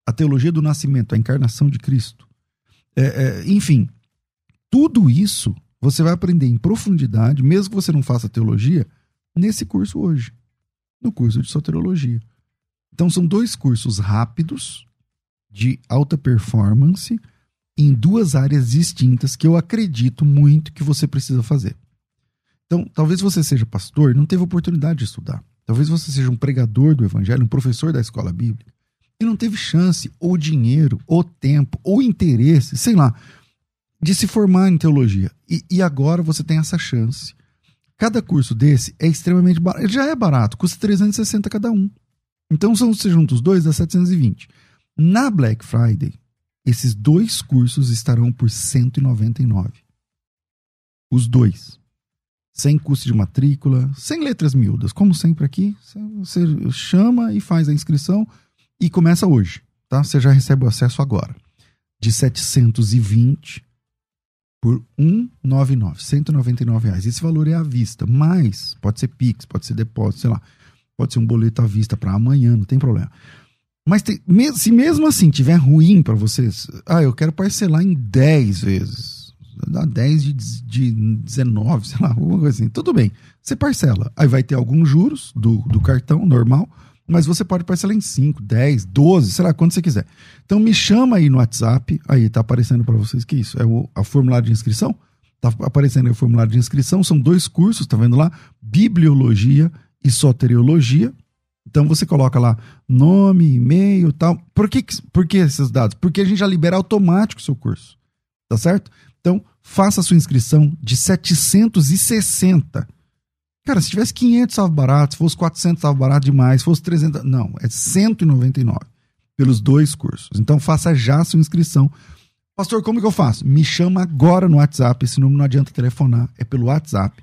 A teologia do nascimento, a encarnação de Cristo. É, é, enfim, tudo isso você vai aprender em profundidade, mesmo que você não faça teologia, nesse curso hoje, no curso de soteriologia. Então são dois cursos rápidos, de alta performance, em duas áreas distintas que eu acredito muito que você precisa fazer. Então, talvez você seja pastor e não teve oportunidade de estudar. Talvez você seja um pregador do evangelho, um professor da escola bíblica, e não teve chance, ou dinheiro, ou tempo, ou interesse, sei lá, de se formar em teologia. E, e agora você tem essa chance. Cada curso desse é extremamente barato. Ele já é barato, custa 360 cada um. Então, se você junta os dois, dá 720. Na Black Friday, esses dois cursos estarão por 199. Os dois. Sem custo de matrícula, sem letras miúdas. Como sempre aqui, você chama e faz a inscrição e começa hoje, tá? Você já recebe o acesso agora. De 720 por 199, 199 reais. Esse valor é à vista, mas pode ser Pix, pode ser depósito, sei lá, pode ser um boleto à vista para amanhã, não tem problema. Mas tem, se mesmo assim tiver ruim para vocês, ah, eu quero parcelar em 10 vezes, dá 10 de, de 19, sei lá, alguma coisa assim, tudo bem, você parcela. Aí vai ter alguns juros do, do cartão normal, mas você pode parcelar em 5, 10, 12, sei lá, quanto você quiser. Então me chama aí no WhatsApp, aí tá aparecendo para vocês que isso, é o a formulário de inscrição, tá aparecendo aí o formulário de inscrição, são dois cursos, tá vendo lá? Bibliologia e soteriologia. Então você coloca lá nome, e-mail, tal. Por que por que esses dados? Porque a gente já libera automático o seu curso. Tá certo? Então, faça a sua inscrição de 760 Cara, se tivesse 500 salvo barato, se fosse 400 salvo barato demais, se fosse 300, não, é 199 pelos dois cursos. Então faça já a sua inscrição. Pastor, como que eu faço? Me chama agora no WhatsApp, esse número não adianta telefonar, é pelo WhatsApp.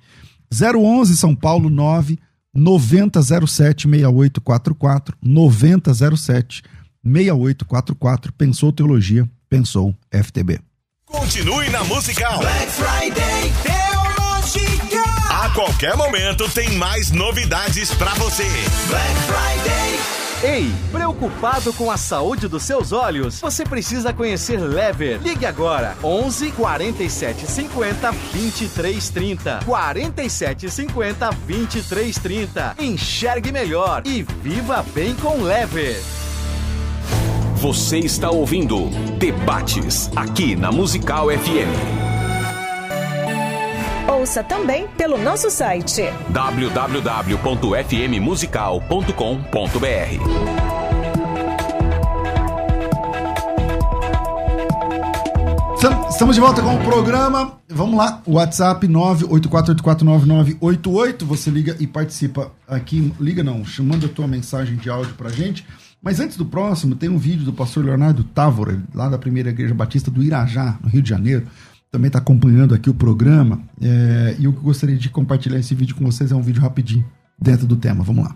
011 São Paulo 9 9007 6844 9007 6844. Pensou Teologia, pensou FTB.
Continue na musical.
Black Friday
qualquer momento tem mais novidades pra você.
Black Friday.
Ei, preocupado com a saúde dos seus olhos? Você precisa conhecer Lever. Ligue agora 11 47 50 23 30. 47 50 23 30. Enxergue melhor e viva bem com Lever.
Você está ouvindo Debates aqui na Musical FM.
Ouça também pelo nosso site.
www.fmmusical.com.br.
Estam- Estamos de volta com o programa. Vamos lá, WhatsApp 984849988. Você liga e participa aqui. Liga não, chamando a tua mensagem de áudio pra gente. Mas antes do próximo, tem um vídeo do pastor Leonardo Távora, lá da Primeira Igreja Batista do Irajá, no Rio de Janeiro. Também está acompanhando aqui o programa. É, e eu gostaria de compartilhar esse vídeo com vocês. É um vídeo rapidinho, dentro do tema. Vamos lá.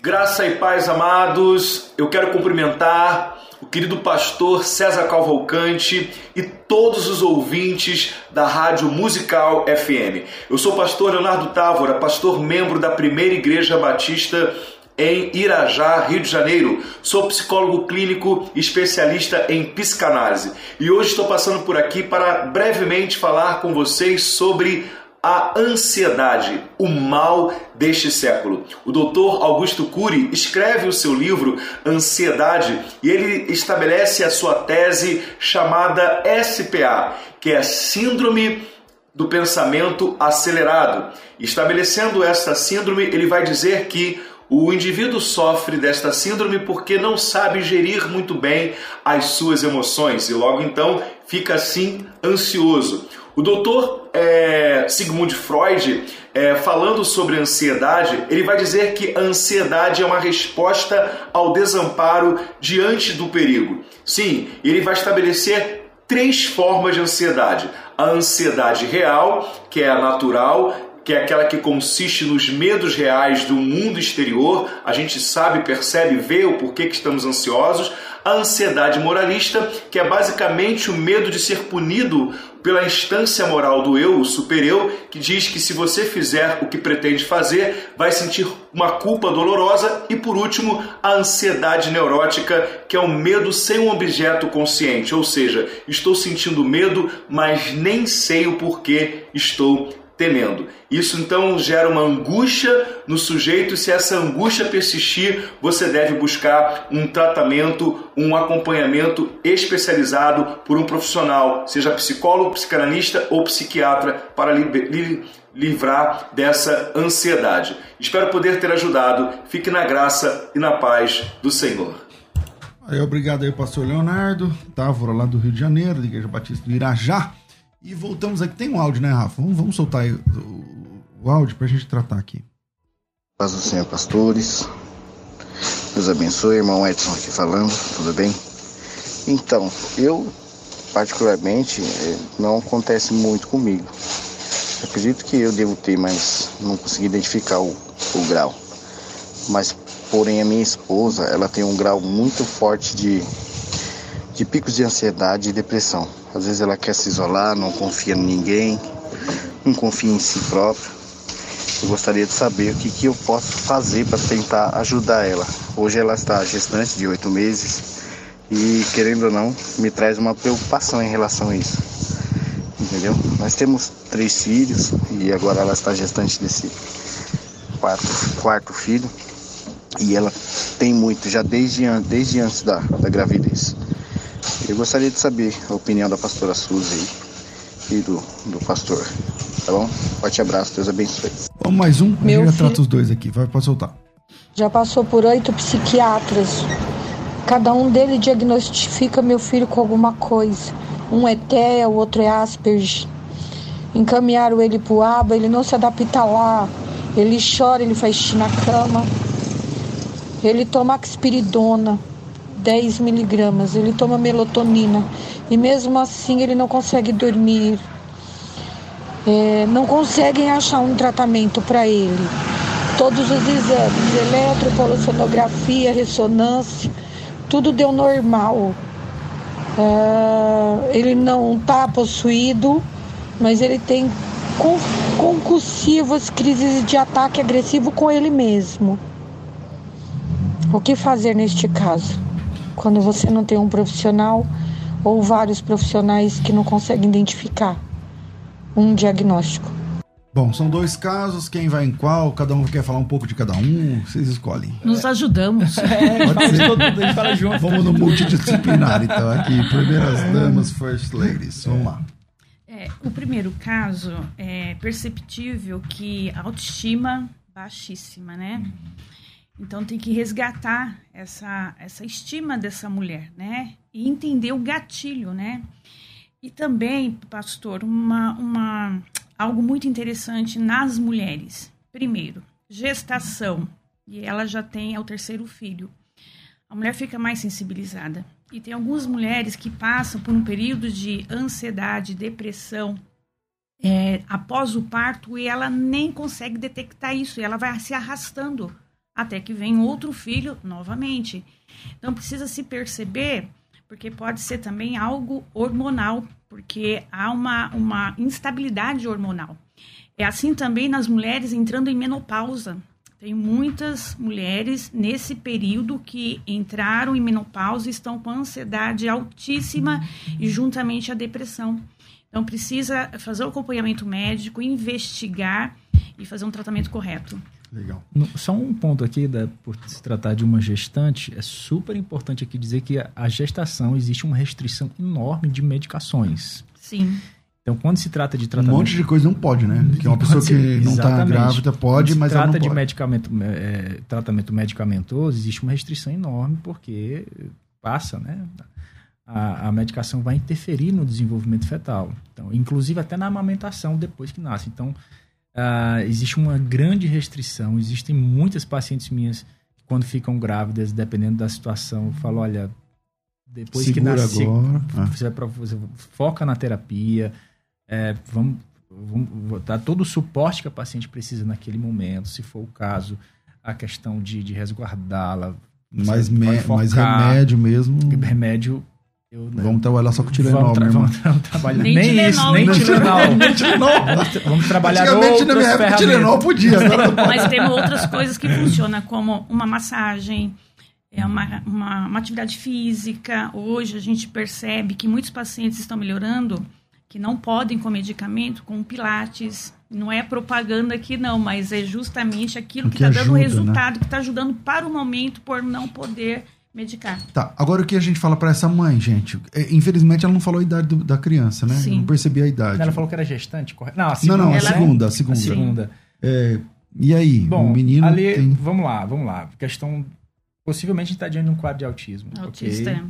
Graça e paz, amados. Eu quero cumprimentar o querido pastor César Cavalcante e todos os ouvintes da Rádio Musical FM. Eu sou o pastor Leonardo Távora, pastor membro da Primeira Igreja Batista em Irajá, Rio de Janeiro. Sou psicólogo clínico especialista em psicanálise. E hoje estou passando por aqui para brevemente falar com vocês sobre a ansiedade, o mal deste século. O Dr. Augusto Cury escreve o seu livro Ansiedade e ele estabelece a sua tese chamada SPA, que é Síndrome do Pensamento Acelerado. Estabelecendo esta síndrome, ele vai dizer que o indivíduo sofre desta síndrome porque não sabe gerir muito bem as suas emoções e logo então fica assim ansioso. O doutor é, Sigmund Freud, é, falando sobre ansiedade, ele vai dizer que a ansiedade é uma resposta ao desamparo diante do perigo. Sim, ele vai estabelecer três formas de ansiedade: a ansiedade real, que é a natural, que é aquela que consiste nos medos reais do mundo exterior, a gente sabe, percebe, vê o porquê que estamos ansiosos. A ansiedade moralista, que é basicamente o medo de ser punido pela instância moral do eu, o super-eu, que diz que se você fizer o que pretende fazer, vai sentir uma culpa dolorosa. E por último, a ansiedade neurótica, que é o medo sem um objeto consciente, ou seja, estou sentindo medo, mas nem sei o porquê estou temendo. Isso então gera uma angústia no sujeito, se essa angústia persistir, você deve buscar um tratamento, um acompanhamento especializado por um profissional, seja psicólogo, psicanalista ou psiquiatra, para li livrar dessa ansiedade. Espero poder ter ajudado. Fique na graça e na paz do Senhor.
Aí, obrigado aí, pastor Leonardo Távora, lá do Rio de Janeiro, da Igreja Batista do Irajá. E voltamos aqui. Tem um áudio, né, Rafa? Vamos, vamos soltar aí o, o áudio pra gente tratar aqui.
Paz do Senhor, pastores. Deus abençoe, irmão Edson aqui falando, tudo bem? Então, eu, particularmente, eh, não acontece muito comigo. Acredito que eu devo ter, mas não consegui identificar o, o grau. Mas, porém, a minha esposa, ela tem um grau muito forte de, de picos de ansiedade e depressão. Às vezes ela quer se isolar, não confia em ninguém, não confia em si própria. Eu gostaria de saber o que, que eu posso fazer para tentar ajudar ela. Hoje ela está gestante de oito meses e, querendo ou não, me traz uma preocupação em relação a isso. Entendeu? Nós temos três filhos e agora ela está gestante desse quarto, quarto filho e ela tem muito já desde, desde antes da, da gravidez. Eu gostaria de saber a opinião da pastora Suzy e do, do pastor. Tá bom? Forte abraço, Deus abençoe.
Vamos mais um, a
Meu
gente já
filho-
trata os dois aqui. Vai, pode soltar.
Já passou por oito psiquiatras. Cada um deles diagnostica meu filho com alguma coisa. Um é TEA, o outro é Asperger. encaminharam ele para o aba, ele não se adapta lá, ele chora, ele faz xixi na cama, ele toma aspiridona, 10 miligramas, ele toma melatonina e mesmo assim ele não consegue dormir, é, não conseguem achar um tratamento para ele. Todos os exames, eletropolissonografia, ressonância, tudo deu normal. É, ele não está possuído, mas ele tem con- concussivas crises de ataque agressivo com ele mesmo. O que fazer neste caso? Quando você não tem um profissional ou vários profissionais que não conseguem identificar um diagnóstico.
Bom, são dois casos, quem vai em qual? Cada um quer falar um pouco de cada um? Vocês escolhem.
Nos ajudamos. [laughs]
Pode ser.
todo mundo, a gente fala junto.
Vamos no multidisciplinar, então, aqui. Primeiras damas, first ladies. Vamos lá.
É, o primeiro caso é perceptível que a autoestima baixíssima, né? Então tem que resgatar essa, essa estima dessa mulher, né? E entender o gatilho, né? E também, pastor, uma, uma, algo muito interessante nas mulheres. Primeiro, gestação. E ela já tem é o terceiro filho. A mulher fica mais sensibilizada. E tem algumas mulheres que passam por um período de ansiedade, depressão, é, após o parto e ela nem consegue detectar isso. E ela vai se arrastando até que vem outro filho novamente. Então precisa se perceber, porque pode ser também algo hormonal, porque há uma, uma instabilidade hormonal. É assim também nas mulheres entrando em menopausa. Tem muitas mulheres nesse período que entraram em menopausa e estão com ansiedade altíssima e juntamente a depressão. Então precisa fazer o acompanhamento médico, investigar e fazer um tratamento correto.
Legal.
No- Só um ponto aqui, da, por se tratar de uma gestante, é super importante aqui dizer que a- a gestação existe uma restrição enorme de medicações.
Sim.
Então, quando se trata de
Um
tratamento...
monte de coisa não pode, né? Que uma pessoa que
se-
não tá
Exatamente.
grávida pode,
Quando se
mas ela
trata
não
de
pode.
medicamento, é, tratamento medicamentoso, existe uma restrição enorme porque passa, né? A, a medicação vai interferir no desenvolvimento fetal. Então, inclusive até na amamentação depois que nasce. Então, ah, existe uma grande restrição. Existem muitas pacientes minhas que, quando ficam grávidas, dependendo da situação, falam: olha, depois
Segura
que nasce,
agora. Ah.
você, vai você foca na terapia, é, vamos, vamos dar todo o suporte que a paciente precisa naquele momento, se for o caso, a questão de, de resguardá-la.
Mais, me, mais remédio mesmo.
Remédio. Eu,
Vamos trabalhar só com Tilenol
vamos trabalhar.
Nem
Nem, isso, nem? Tilenol.
Nem Tilenol. [laughs]
Vamos, tra- vamos trabalhar
Antigamente, na minha época, Tilenol podia. Pode. [laughs]
Mas temos outras coisas que funcionam, como uma massagem, é uma, uma, uma atividade física. Hoje a gente percebe que muitos pacientes estão melhorando, que não podem com medicamento, com pilates. Não é propaganda aqui, não, mas é justamente aquilo que está dando
né?
resultado, que está ajudando para o momento por não poder medicar.
Tá, agora o que a gente fala pra essa mãe, gente? É, infelizmente ela não falou a idade do- da criança, né?
Sim.
Não percebi a idade.
Ela falou que era gestante, correto? Não, a
Não,
segunda.
não, a
né?
segunda, a segunda.
A segunda.
É, e aí,
Bom,
o menino
ali,
tem...
vamos lá, vamos lá. Questão. Possivelmente a gente está diante de um quadro de autismo.
Autista.
ok?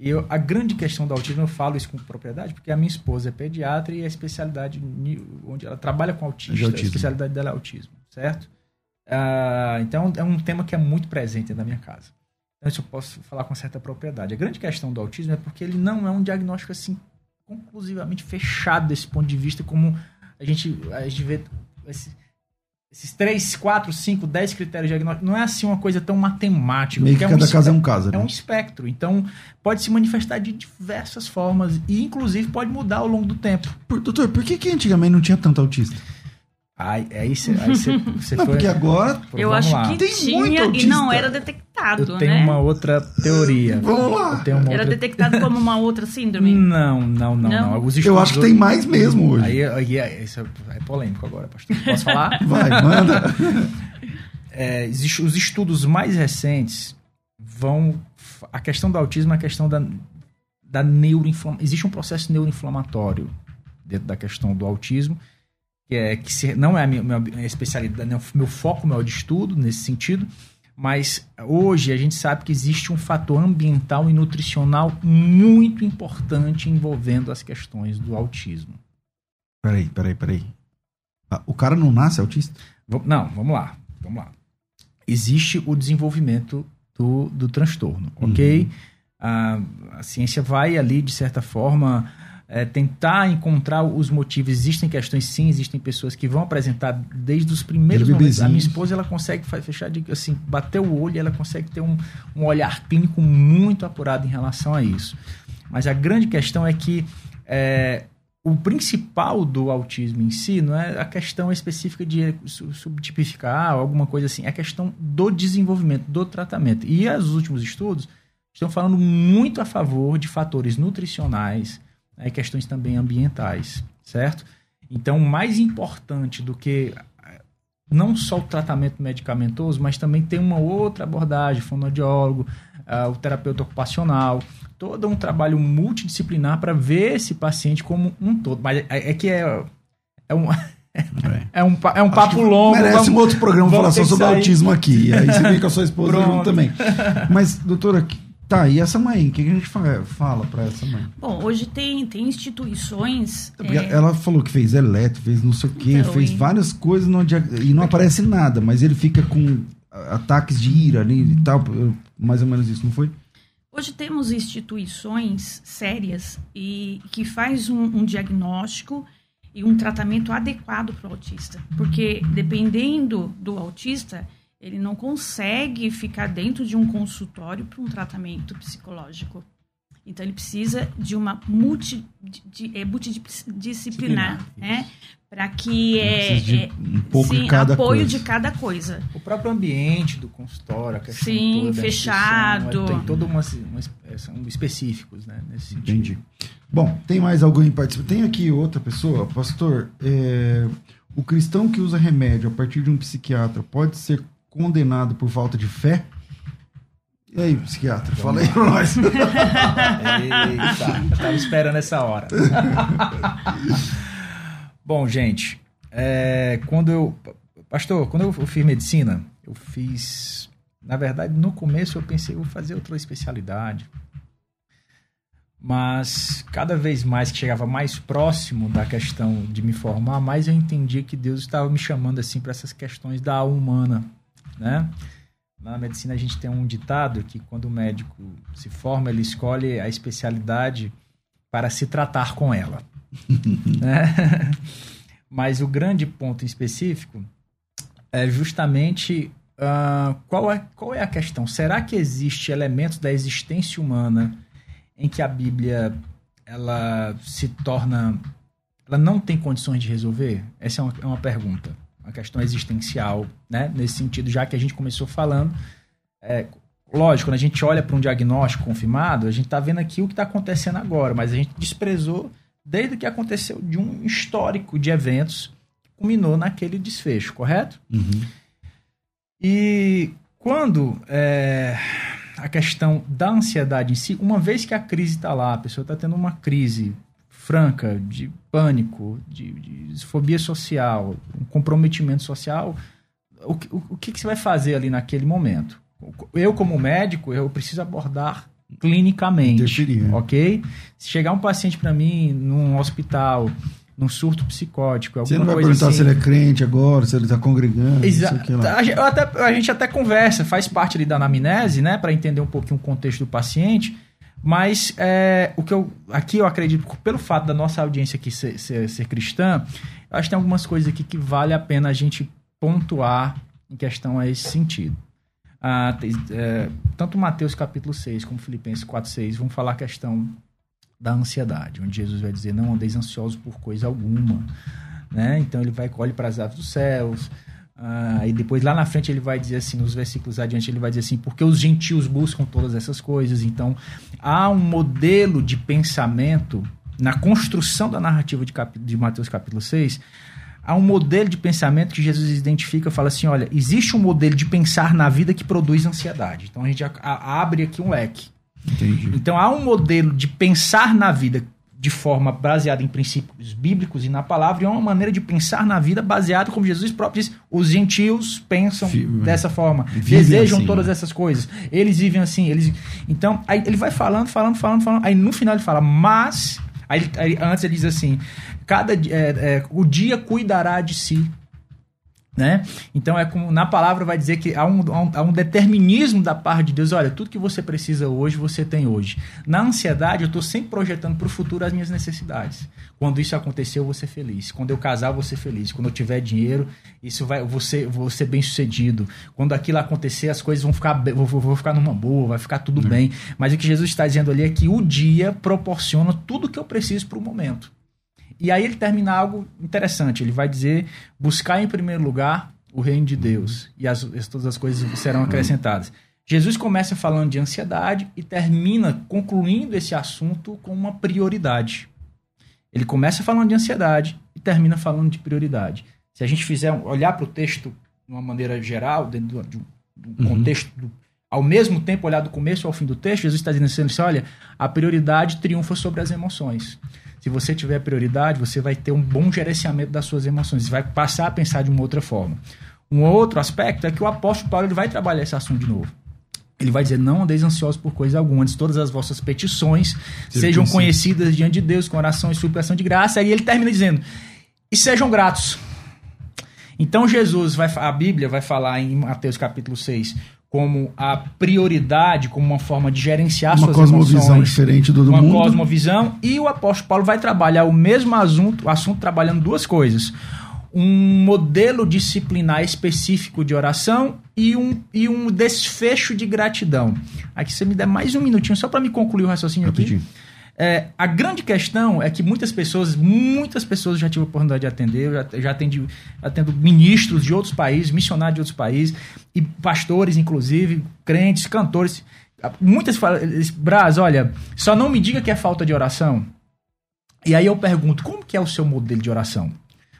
Eu, a grande questão do autismo, eu falo isso com propriedade, porque a minha esposa é pediatra e a especialidade onde ela trabalha com autista,
autismo.
a especialidade dela é autismo, certo? Ah, então é um tema que é muito presente na minha casa. Então isso eu posso falar com certa propriedade. A grande questão do autismo é porque ele não é um diagnóstico assim conclusivamente fechado desse ponto de vista, como a gente, a gente vê esse- esses três, quatro, cinco, dez critérios diagnósticos. Não é assim uma coisa tão matemática.
Meio que
porque é um
cada caso é um caso,
É
né?
um espectro. Então, pode se manifestar de diversas formas e, inclusive, pode mudar ao longo do tempo.
Por- doutor, por que, que antigamente não tinha tanto autista?
Aí, aí você aí você- você
Não,
foi-
porque agora
Eu acho
lá.
que
Tem muito
tinha e não era detectado,
Eu tenho
né?
uma outra teoria. [laughs]
Vamos lá.
Eu tenho uma
Era
outra...
detectado como uma outra síndrome. [laughs]
Não, não, não,
Não?
não.
Eu acho que tem mais mesmo hoje.
Aí, aí é, isso é, é polêmico agora, pastor. Posso falar? [laughs]
Vai, manda.
É, existe- os estudos mais recentes vão. A questão do autismo é a questão da, da neuroinflamação. Existe um processo neuroinflamatório dentro da questão do autismo, que, é, que se- não é a minha, minha especialidade, não, meu foco maior de estudo nesse sentido, mas hoje a gente sabe que existe um fator ambiental e nutricional muito importante envolvendo as questões do autismo.
Peraí, peraí, peraí. Ah, O cara não nasce autista?
Não, vamos lá. Vamos lá. Existe o desenvolvimento do, do transtorno, ok? A, a ciência vai ali, de certa forma, é, tentar encontrar os motivos. Existem questões, sim, existem pessoas que vão apresentar desde os primeiros
Desde
momentos. A minha esposa, ela consegue fechar, de, assim, bater o olho, ela consegue ter um, um olhar clínico muito apurado em relação a isso. Mas a grande questão é que é, o principal do autismo em si não é a questão específica de su- subtipificar ou alguma coisa assim, é a questão do desenvolvimento, do tratamento. E os últimos estudos estão falando muito a favor de fatores nutricionais né, questões também ambientais, certo? Então, mais importante do que eh, não só o tratamento medicamentoso, mas também tem uma outra abordagem, fonoaudiólogo, ah, o terapeuta ocupacional, todo um trabalho multidisciplinar para ver esse paciente como um todo. Mas é, é que é, é um [laughs] é um, é um papo longo.
Merece
vamos-
um outro programa falar só sobre autismo aqui. Aí você vem com a sua esposa junto também. [laughs] Mas, doutora, tá, e essa mãe? O que a gente fa- fala pra essa mãe?
Bom, hoje tem, tem instituições.
Porque
é,
Ela falou que fez eletro, fez não sei o quê,
Então,
fez
e-
várias coisas não dia- e não aparece nada, mas ele fica com ataques de ira ali e tal. Mais ou menos isso, não foi?
Hoje temos instituições sérias e que faz um, um diagnóstico e um tratamento adequado para o autista, porque dependendo do autista, ele não consegue ficar dentro de um consultório para um tratamento psicológico. Então ele precisa de uma multi, de, de, é, multidisciplinar, né? Para que é,
de
é,
um pouco de
sim,
cada
apoio
coisa.
de cada coisa.
O próprio ambiente do consultório, a questão
Sim,
toda, a
fechado.
Tem todo umas, umas são específicos, né? Nesse sentido.
Entendi. Bom, tem mais alguém participando? Tem aqui outra pessoa, pastor. é, o cristão que usa remédio a partir de um psiquiatra pode ser condenado por falta de fé? E aí, psiquiatra, fala aí pra nós.
Eita, eu tava esperando essa hora. [laughs] Bom, gente, é, quando eu. Pastor, quando eu fiz medicina, eu fiz. Na verdade, no começo eu pensei, eu vou fazer outra especialidade. Mas cada vez mais que chegava mais próximo da questão de me formar, mais eu entendia que Deus estava me chamando assim para essas questões da alma humana, né? Na medicina a gente tem um ditado que quando o médico se forma, ele escolhe a especialidade para se tratar com ela. [laughs] né? Mas o grande ponto em específico é justamente ah, qual, é, qual é a questão? Será que existe elementos da existência humana em que a Bíblia ela se torna ela não tem condições de resolver? Essa é uma, é uma pergunta, uma questão existencial, né? Nesse sentido, já que a gente começou falando, é, lógico, quando a gente olha para um diagnóstico confirmado, a gente está vendo aqui o que está acontecendo agora, mas a gente desprezou desde o que aconteceu de um histórico de eventos que culminou naquele desfecho, correto? E quando é, a questão da ansiedade em si, uma vez que a crise está lá, a pessoa está tendo uma crise franca de pânico, de, de fobia social, um comprometimento social, o, que- o, o que, que você vai fazer ali naquele momento? Eu, como médico, eu preciso abordar clinicamente,
Interferir, né?
ok? Se chegar um paciente para mim num hospital, num surto psicótico,
Você não vai perguntar
assim,
se ele é crente agora, se ele está congregando,
Exa-
isso aqui lá.
a, gente, eu até- a gente até conversa, faz parte ali da anamnese, né, para entender um pouquinho o contexto do paciente. Mas é, o que eu aqui eu acredito, pelo fato da nossa audiência aqui ser, ser, ser cristã, eu acho que tem algumas coisas aqui que vale a pena a gente pontuar em questão a esse sentido. Ah, é, tanto Mateus capítulo 6 como Filipenses 4, 6 vão falar a questão da ansiedade, onde Jesus vai dizer, não andeis ansiosos por coisa alguma. Né? Então ele vai olhe para as aves dos céus, ah, e depois lá na frente ele vai dizer assim, nos versículos adiante, ele vai dizer assim, porque os gentios buscam todas essas coisas. Então há um modelo de pensamento na construção da narrativa de, cap- de Mateus capítulo 6, há um modelo de pensamento que Jesus identifica, fala assim, olha, existe um modelo de pensar na vida que produz ansiedade. Então a gente abre aqui um leque.
Entendi.
Então há um modelo de pensar na vida de forma baseada em princípios bíblicos e na palavra, e há uma maneira de pensar na vida baseada, como Jesus próprio diz, os gentios pensam
Fi-
dessa forma,
Vivem
desejam
assim,
todas
né?
essas coisas. Eles vivem assim, eles Então, aí ele vai falando, falando, falando, falando, aí no final ele fala: "Mas Aí, aí antes ele diz assim: cada é, é, o dia cuidará de si. Né? Então é como na palavra vai dizer que há um, há um- há um determinismo da parte de Deus. Olha, tudo que você precisa hoje, você tem hoje. Na ansiedade, eu estou sempre projetando para o futuro as minhas necessidades. Quando isso acontecer, eu vou ser feliz. Quando eu casar, eu vou ser feliz. Quando eu tiver dinheiro, isso vai, eu vou ser, vou ser bem sucedido. Quando aquilo acontecer, as coisas vão ficar, vou, vou- vou ficar numa boa, vai ficar tudo bem. Mas o que Jesus está dizendo ali é que o dia proporciona tudo que eu preciso para o momento. E aí ele termina algo interessante. Ele vai dizer: buscar em primeiro lugar o reino de Deus e as, as- todas as coisas serão acrescentadas. Jesus começa falando de ansiedade e termina concluindo esse assunto com uma prioridade. Ele começa falando de ansiedade e termina falando de prioridade. Se a gente fizer olhar para o texto de uma maneira geral, dentro do, de um-
Uhum.
contexto, do- ao mesmo tempo olhar do começo ao fim do texto, Jesus está dizendo assim: olha, a prioridade triunfa sobre as emoções. Se você tiver prioridade, você vai ter um bom gerenciamento das suas emoções, você vai passar a pensar de uma outra forma. Um outro aspecto é que o apóstolo Paulo ele vai trabalhar esse assunto de novo. Ele vai dizer: Não andeis ansiosos por coisa alguma, antes todas as vossas petições sejam
conhecidas.
conhecidas diante de Deus com oração e suplicação de graça. Aí ele termina dizendo: E sejam gratos. Então Jesus vai a Bíblia vai falar em Mateus capítulo 6 como a prioridade, como uma forma de gerenciar
Uma
suas
cosmovisão
emoções,
diferente do do
uma
mundo.
cosmovisão e o apóstolo Paulo vai trabalhar o mesmo assunto, assunto trabalhando duas coisas. Um modelo disciplinar específico de oração e um, e um desfecho de gratidão. Aqui você me der mais um minutinho só para me concluir o raciocínio aqui. É, a grande questão é que muitas pessoas, muitas pessoas já tive a oportunidade de atender, eu já, já atendi, atendo ministros de outros países, missionários de outros países, e pastores, inclusive, crentes, cantores. Muitas falam, Braz, olha, só não me diga que é falta de oração. E aí eu pergunto, como que é o seu modelo de oração?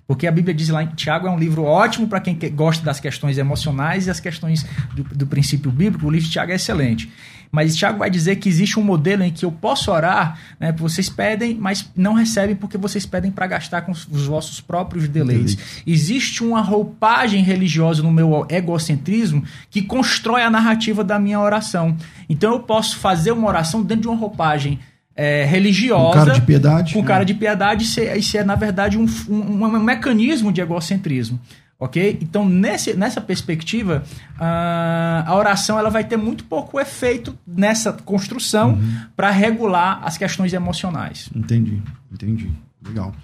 Porque a Bíblia diz lá em Tiago é um livro ótimo para quem que- gosta das questões emocionais e as questões do, do princípio bíblico. O livro de Tiago é excelente. Mas Tiago vai dizer que existe um modelo em que eu posso orar, né? Vocês pedem, mas não recebem porque vocês pedem para gastar com os os vossos próprios deleites. Existe uma roupagem religiosa no meu egocentrismo que constrói a narrativa da minha oração. Então eu posso fazer uma oração dentro de uma roupagem é, religiosa.
Com cara de piedade.
Com cara de piedade, isso é, isso é, na verdade, um, um- um mecanismo de egocentrismo. Ok? Então, nesse, nessa perspectiva, ah, a oração ela vai ter muito pouco efeito nessa construção
Uhum.
para regular as questões emocionais.
Entendi, entendi. Legal.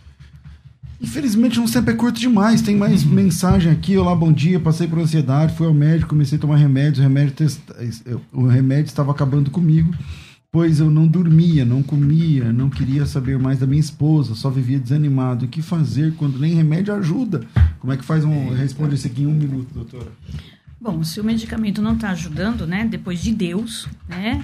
Infelizmente, não sempre é curto demais. Tem mais mensagem aqui. Olá, bom dia. Passei por ansiedade, fui ao médico, comecei a tomar remédios. O remédio, testa- o remédio estava acabando comigo, pois eu não dormia, não comia, não queria saber mais da minha esposa, só vivia desanimado. O que fazer quando nem remédio ajuda? Como é que faz um. Responde isso aqui em um minuto, doutora.
Bom, se o medicamento não está ajudando, né? Depois de Deus, né?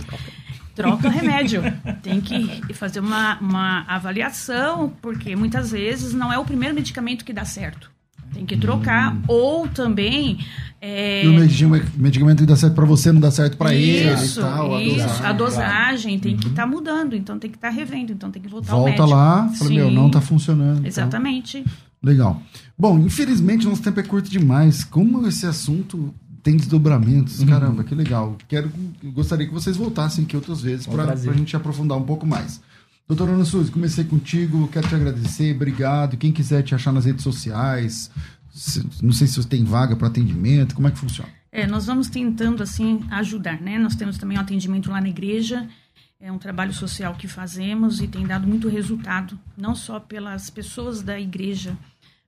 Troca o remédio. Tem que fazer uma, uma avaliação, porque muitas vezes não é o primeiro medicamento que dá certo. Tem que trocar. Ou também. É,
E o medicamento, que dá certo pra você não dá certo pra ele e
isso,
tal. a
isso,
dosagem.
a dosagem tem que estar mudando, então tem que estar revendo, então tem que voltar ao
Volta lá, fala, meu, não tá funcionando. então.
Exatamente.
Legal. Bom, infelizmente nosso tempo é curto demais. Como esse assunto tem desdobramentos,
Uhum.
caramba, que legal. Quero, eu gostaria que vocês voltassem aqui outras vezes para a gente aprofundar um pouco mais. Doutora Ana Suzy, comecei contigo, quero te agradecer, obrigado. Quem quiser te achar nas redes sociais, não sei se você tem vaga para atendimento, como é que funciona?
É, nós vamos tentando assim ajudar, né? Nós temos também um atendimento lá na igreja, é um trabalho social que fazemos e tem dado muito resultado, não só pelas pessoas da igreja,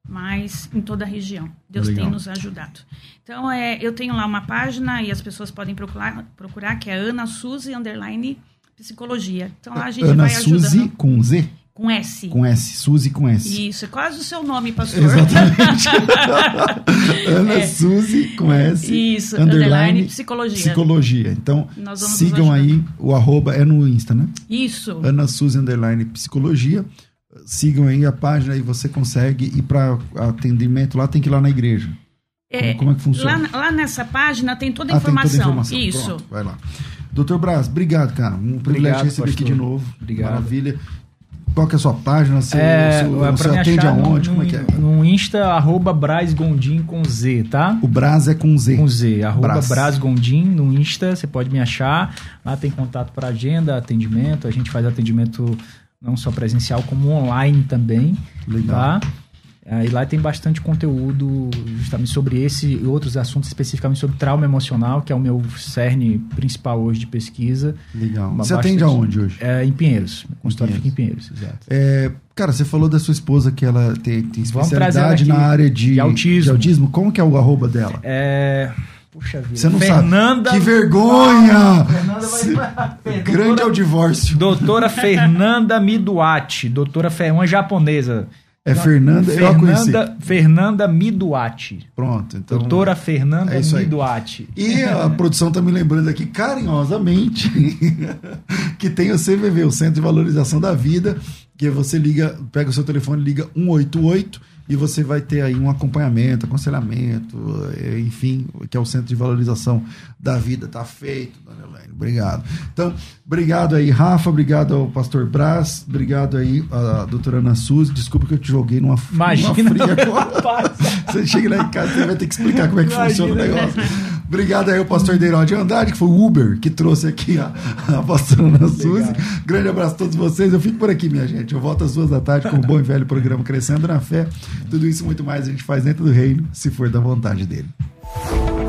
mas em toda a região. Deus
Legal.
tem nos ajudado. Então, é, eu tenho lá uma página e as pessoas podem procurar, procurar que é Ana Suzy underline psicologia. Então lá a gente
Ana
vai ajudando
Suzy com Z?
Com S.
Com S, Suzy com S.
Isso, é quase o seu nome, pastor.
Exatamente. [laughs] Ana
É.
Suzy com S.
Isso, underline psicologia.
Psicologia. Então, sigam aí o arroba, é no Insta, né?
Isso.
Ana Suzy underline psicologia. Sigam aí a página e você consegue ir para atendimento lá, tem que ir lá na igreja.
É,
como, é que funciona?
Lá, lá nessa página tem toda a
Ah, tem toda a
informação.
informação.
Isso.
Pronto, vai lá. Doutor Braz, obrigado, cara. Um privilégio
Obrigado,
receber aqui
pastor.
de novo.
Obrigado.
Maravilha. Qual que é a sua página? Você,
É,
você,
é
você atende aonde?
no,
Como é que é?
no Insta, arroba Braz Gondim com Z, tá?
O Braz é com Z.
Com Z, arroba
Braz.
Braz Gondim no Insta, você pode me achar. Lá tem contato para agenda, atendimento, a gente faz atendimento não só presencial, como online também.
Legal.
Tá? Ah, E lá tem bastante conteúdo justamente sobre esse e outros assuntos, especificamente sobre trauma emocional, que é o meu cerne principal hoje de pesquisa.
Legal.
Uma
Você
bastante-
atende aonde hoje?
É, em Pinheiros. O consultório fica em Pinheiros, exato.
É, cara, você falou da sua esposa que ela tem, tem especialidade na área de,
De autismo.
de autismo. Como que é o arroba dela?
É. Puxa vida.
Você não
Fernanda...
sabe. Que vergonha!
Fernanda vai... [laughs] [laughs]
Grande é o divórcio.
Doutora Fernanda Miduati. Doutora Fe... uma japonesa.
É Fernanda, eu a conheci.
Fernanda, Fernanda Miduati.
Pronto, então.
Doutora Fernanda
é.
Miduati.
E a produção tá me lembrando aqui carinhosamente [laughs] que tem o CVV, o Centro de Valorização da Vida, que você liga, pega o seu telefone, liga 188 e você vai ter aí um acompanhamento, aconselhamento, eh, enfim, que é o Centro de Valorização da Vida. Tá feito, dona Elaine. Obrigado. Então, obrigado aí, Rafa, obrigado ao pastor Brás, obrigado aí à doutora Ana Suzy. Desculpa que eu te joguei numa,
Imagina,
numa fria [laughs] agora. Você chega lá em casa, você vai ter que explicar como é que
Imagina.
funciona o negócio. Obrigado aí ao pastor Deirode Andrade, que foi o Uber que trouxe aqui a, a pastora Ana Suzy. Grande abraço a todos vocês. Eu fico por aqui, minha gente. Eu volto às duas da tarde com o bom e velho programa Crescendo na Fé. Tudo isso e muito mais a gente faz dentro do reino, se for da vontade dele.